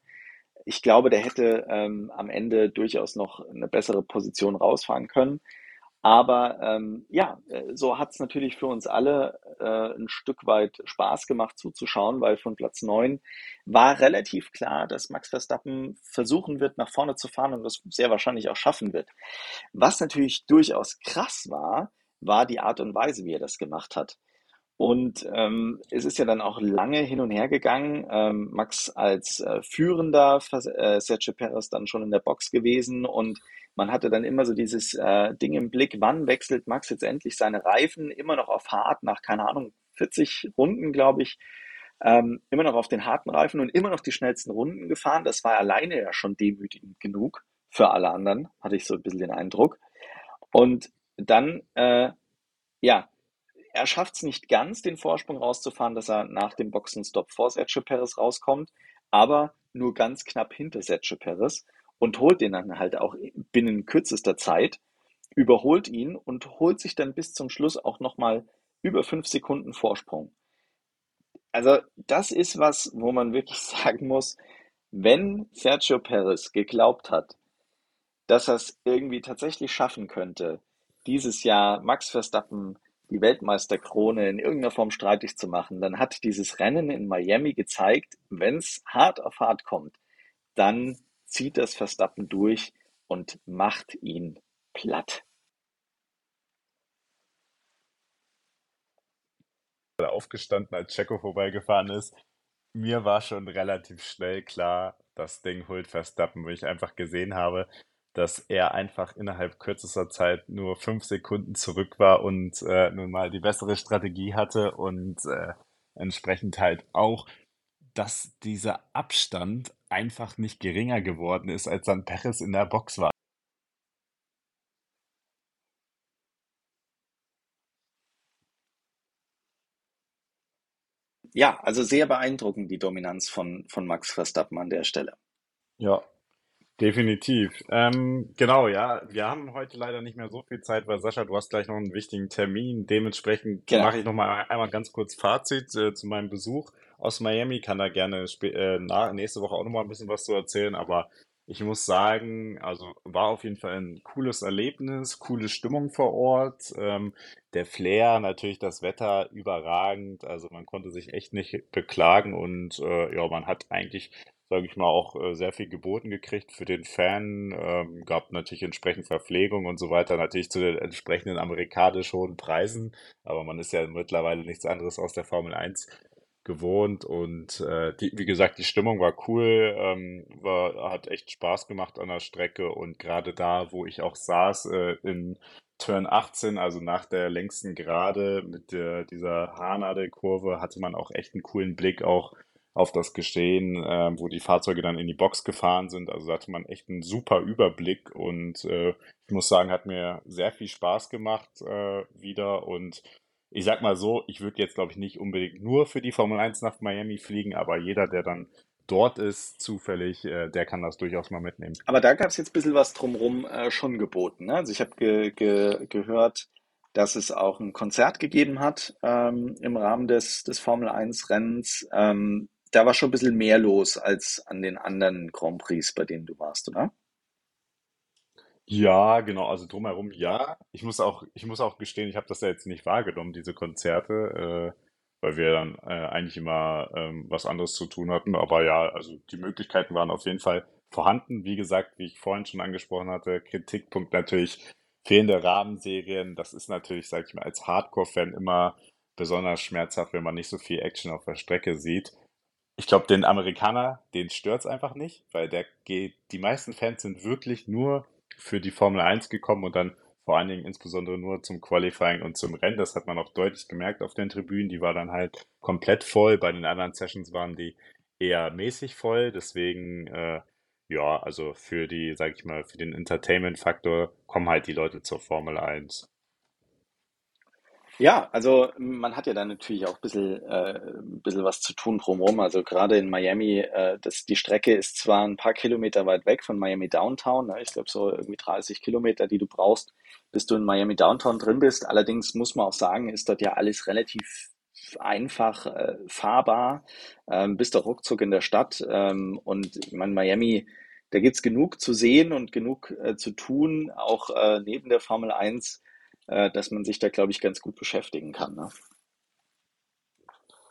Ich glaube, der hätte ähm, am Ende durchaus noch eine bessere Position rausfahren können. Aber ähm, ja, äh, so hat es natürlich für uns alle äh, ein Stück weit Spaß gemacht zuzuschauen, weil von Platz 9 war relativ klar, dass Max Verstappen versuchen wird, nach vorne zu fahren und das sehr wahrscheinlich auch schaffen wird. Was natürlich durchaus krass war, war die Art und Weise, wie er das gemacht hat. Und ähm, es ist ja dann auch lange hin und her gegangen. Ähm, Max als äh, führender, äh, Sergio Perez dann schon in der Box gewesen und man hatte dann immer so dieses äh, Ding im Blick, wann wechselt Max jetzt endlich seine Reifen, immer noch auf hart, nach, keine Ahnung, 40 Runden, glaube ich, ähm, immer noch auf den harten Reifen und immer noch die schnellsten Runden gefahren. Das war alleine ja schon demütigend genug für alle anderen, hatte ich so ein bisschen den Eindruck. Und dann, äh, ja, er schafft es nicht ganz, den Vorsprung rauszufahren, dass er nach dem Boxenstopp vor Sergio Perez rauskommt, aber nur ganz knapp hinter Sergio Perez und holt den dann halt auch binnen kürzester Zeit, überholt ihn und holt sich dann bis zum Schluss auch nochmal über fünf Sekunden Vorsprung. Also das ist was, wo man wirklich sagen muss, wenn Sergio Perez geglaubt hat, dass er es irgendwie tatsächlich schaffen könnte, dieses Jahr Max Verstappen die Weltmeisterkrone in irgendeiner Form streitig zu machen, dann hat dieses Rennen in Miami gezeigt, wenn es hart auf hart kommt, dann zieht das Verstappen durch und macht ihn platt. Aufgestanden, als Checo vorbeigefahren ist. Mir war schon relativ schnell klar, das Ding holt Verstappen, wo ich einfach gesehen habe, dass er einfach innerhalb kürzester Zeit nur fünf Sekunden zurück war und äh, nun mal die bessere Strategie hatte und äh, entsprechend halt auch, dass dieser Abstand einfach nicht geringer geworden ist, als dann Perez in der Box war. Ja, also sehr beeindruckend die Dominanz von, von Max Verstappen an der Stelle. Ja, definitiv. Ähm, genau, ja, wir haben heute leider nicht mehr so viel Zeit, weil Sascha, du hast gleich noch einen wichtigen Termin. Dementsprechend Genau. mache ich noch mal einmal ganz kurz Fazit äh, zu meinem Besuch aus Miami. Kann da gerne äh, nächste Woche auch noch mal ein bisschen was zu erzählen, aber ich muss sagen, also war auf jeden Fall ein cooles Erlebnis, coole Stimmung vor Ort. Ähm, der Flair, natürlich das Wetter überragend. Also man konnte sich echt nicht beklagen und äh, ja, man hat eigentlich, sage ich mal, auch äh, sehr viel geboten gekriegt für den Fan. Ähm, gab natürlich entsprechend Verpflegung und so weiter, natürlich zu den entsprechenden amerikanisch hohen Preisen. Aber man ist ja mittlerweile nichts anderes aus der Formel 1 gewohnt und äh, die, wie gesagt, die Stimmung war cool, ähm, war, hat echt Spaß gemacht an der Strecke und gerade da, wo ich auch saß, äh, in Turn 18, also nach der längsten Gerade mit der, dieser Haarnadelkurve, hatte man auch echt einen coolen Blick auch auf das Geschehen, äh, wo die Fahrzeuge dann in die Box gefahren sind. Also hatte man echt einen super Überblick und äh, ich muss sagen, hat mir sehr viel Spaß gemacht äh, wieder und ich sag mal so, ich würde jetzt, glaube ich, nicht unbedingt nur für die Formel 1 nach Miami fliegen, aber jeder, der dann dort ist, zufällig, äh, der kann das durchaus mal mitnehmen. Aber da gab es jetzt ein bisschen was drumherum äh, schon geboten. Ne? Also ich habe ge ge gehört, dass es auch ein Konzert gegeben hat ähm, im Rahmen des, des Formel 1 Rennens. Ähm, da war schon ein bisschen mehr los als an den anderen Grand Prix, bei denen du warst, oder? Ja, genau, also drumherum ja. Ich muss auch, ich muss auch gestehen, ich habe das ja jetzt nicht wahrgenommen, diese Konzerte, äh, weil wir dann äh, eigentlich immer ähm, was anderes zu tun hatten. Aber ja, also die Möglichkeiten waren auf jeden Fall vorhanden. Wie gesagt, wie ich vorhin schon angesprochen hatte, Kritikpunkt natürlich fehlende Rahmenserien. Das ist natürlich, sag ich mal, als Hardcore-Fan immer besonders schmerzhaft, wenn man nicht so viel Action auf der Strecke sieht. Ich glaube, den Amerikaner, den stört's einfach nicht, weil der geht, die meisten Fans sind wirklich nur für die Formel 1 gekommen und dann vor allen Dingen insbesondere nur zum Qualifying und zum Rennen. Das hat man auch deutlich gemerkt auf den Tribünen. Die war dann halt komplett voll. Bei den anderen Sessions waren die eher mäßig voll. Deswegen, äh, ja, also für die, sag ich mal, für den Entertainment-Faktor kommen halt die Leute zur Formel 1. Ja, also man hat ja dann natürlich auch ein bisschen, äh, ein bisschen was zu tun drumherum. Also gerade in Miami, äh, das, die Strecke ist zwar ein paar Kilometer weit weg von Miami Downtown, ne? Ich glaube so irgendwie 30 Kilometer, die du brauchst, bis du in Miami Downtown drin bist. Allerdings muss man auch sagen, ist dort ja alles relativ einfach äh, fahrbar, ähm, bist doch ruckzuck in der Stadt. Ähm, und ich meine, Miami, da gibt's genug zu sehen und genug äh, zu tun, auch äh, neben der Formel Eins äh, dass man sich da, glaube ich, ganz gut beschäftigen kann. Ne?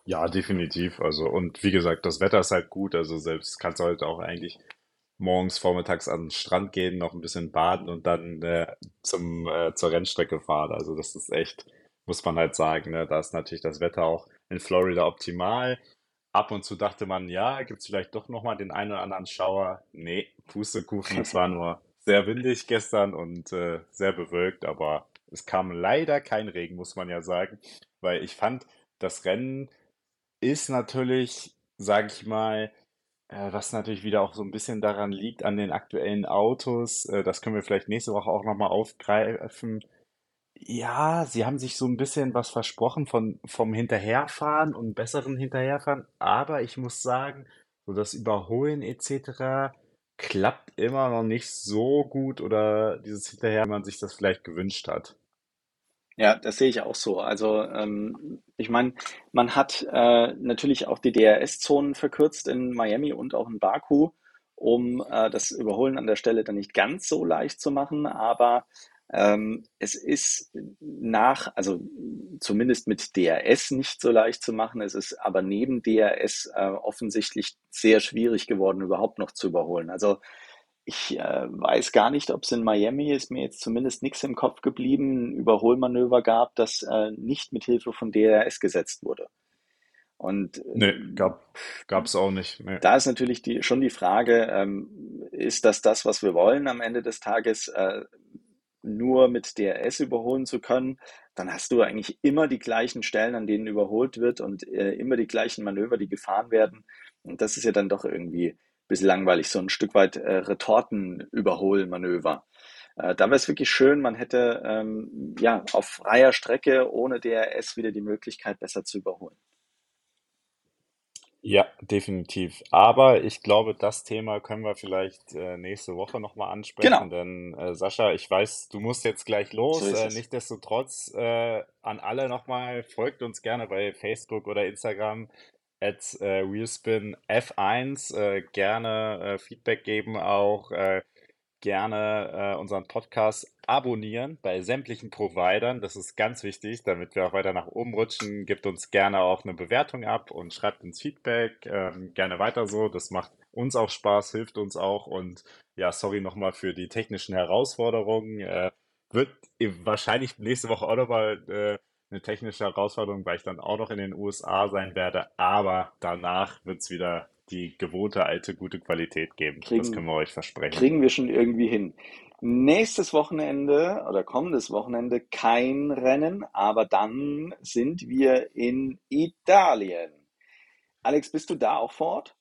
Ja, definitiv. Also, und wie gesagt, das Wetter ist halt gut. Also, selbst kannst du halt auch eigentlich morgens, vormittags an den Strand gehen, noch ein bisschen baden und dann äh, zum, äh, zur Rennstrecke fahren. Also, das ist echt, muss man halt sagen, ne? Da ist natürlich das Wetter auch in Florida optimal. Ab und zu dachte man, ja, gibt es vielleicht doch nochmal den einen oder anderen Schauer. Nee, Pustekuchen, es war nur sehr windig gestern und äh, sehr bewölkt, aber es kam leider kein Regen, muss man ja sagen, weil ich fand, das Rennen ist natürlich, sage ich mal, äh, was natürlich wieder auch so ein bisschen daran liegt an den aktuellen Autos, äh, das können wir vielleicht nächste Woche auch noch mal aufgreifen. Ja, sie haben sich so ein bisschen was versprochen von vom Hinterherfahren und besseren Hinterherfahren, aber ich muss sagen, so das Überholen et cetera klappt immer noch nicht so gut oder dieses Hinterher, wie man sich das vielleicht gewünscht hat. Ja, das sehe ich auch so. Also ähm, ich meine, man hat äh, natürlich auch die DRS-Zonen verkürzt in Miami und auch in Baku, um äh, das Überholen an der Stelle dann nicht ganz so leicht zu machen. Aber es ist nach, also zumindest mit DRS nicht so leicht zu machen. Es ist aber neben DRS äh, offensichtlich sehr schwierig geworden, überhaupt noch zu überholen. Also ich äh, weiß gar nicht, ob es in Miami ist mir jetzt zumindest nichts im Kopf geblieben, ein Überholmanöver gab, das äh, nicht mit Hilfe von DRS gesetzt wurde. Und Nee, äh, gab gab's auch nicht. Nee. da ist natürlich die, schon die Frage, ähm, ist das das, was wir wollen am Ende des Tages, äh, nur mit DRS überholen zu können? Dann hast du eigentlich immer die gleichen Stellen, an denen überholt wird und äh, immer die gleichen Manöver, die gefahren werden. Und das ist ja dann doch irgendwie ein bisschen langweilig, so ein Stück weit äh, Retortenüberholmanöver. Äh, da wäre es wirklich schön, man hätte ähm, ja auf freier Strecke ohne DRS wieder die Möglichkeit, besser zu überholen. Ja, definitiv. Aber ich glaube, das Thema können wir vielleicht äh, nächste Woche nochmal ansprechen, Genau, denn äh, Sascha, ich weiß, du musst jetzt gleich so los. ist Äh, es. nichtsdestotrotz äh, an alle nochmal, folgt uns gerne bei Facebook oder Instagram at äh, Wheelspin F1. Äh, gerne äh, Feedback geben auch. Gerne äh, unseren Podcast abonnieren bei sämtlichen Providern. Das ist ganz wichtig, damit wir auch weiter nach oben rutschen. Gebt uns gerne auch eine Bewertung ab und schreibt uns Feedback. Ähm, gerne weiter so. Das macht uns auch Spaß, hilft uns auch. Und ja, sorry nochmal für die technischen Herausforderungen. Äh, wird wahrscheinlich nächste Woche auch nochmal äh, eine technische Herausforderung, weil ich dann auch noch in den USA sein werde. Aber danach wird es wieder die gewohnte alte gute Qualität geben. Das können Kriegen, wir euch versprechen. kriegen wir schon irgendwie hin. Nächstes Wochenende oder kommendes Wochenende kein Rennen, aber dann sind wir in Italien. Alex, bist du da auch vor Ort?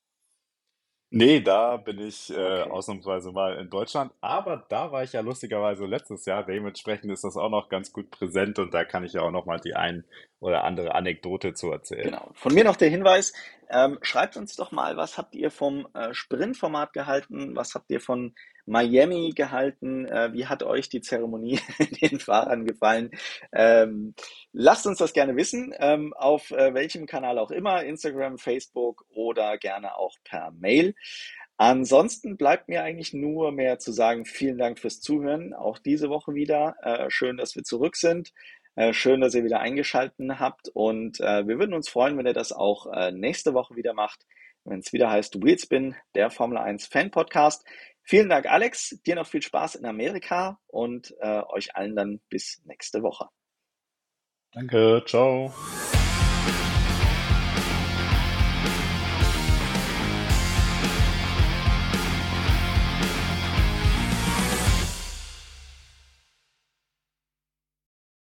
Nee, da bin ich äh, Okay, ausnahmsweise mal in Deutschland, aber da war ich ja lustigerweise letztes Jahr. Dementsprechend ist das auch noch ganz gut präsent und da kann ich ja auch noch mal die ein oder andere Anekdote zu erzählen. genau. Von mir noch der Hinweis, ähm, schreibt uns doch mal, was habt ihr vom äh, Sprintformat gehalten? Was habt ihr von Miami gehalten? Äh, wie hat euch die Zeremonie den Fahrern gefallen? Ähm, lasst uns das gerne wissen, ähm, auf äh, welchem Kanal auch immer, Instagram, Facebook oder gerne auch per Mail. Ansonsten bleibt mir eigentlich nur mehr zu sagen, vielen Dank fürs Zuhören, auch diese Woche wieder. Äh, schön, dass wir zurück sind. Äh, schön, dass ihr wieder eingeschaltet habt und äh, wir würden uns freuen, wenn ihr das auch äh, nächste Woche wieder macht, wenn es wieder heißt Wheelspin, der Formel 1 Fan Podcast. Vielen Dank, Alex. Dir noch viel Spaß in Amerika und äh, euch allen dann bis nächste Woche. Danke, ciao.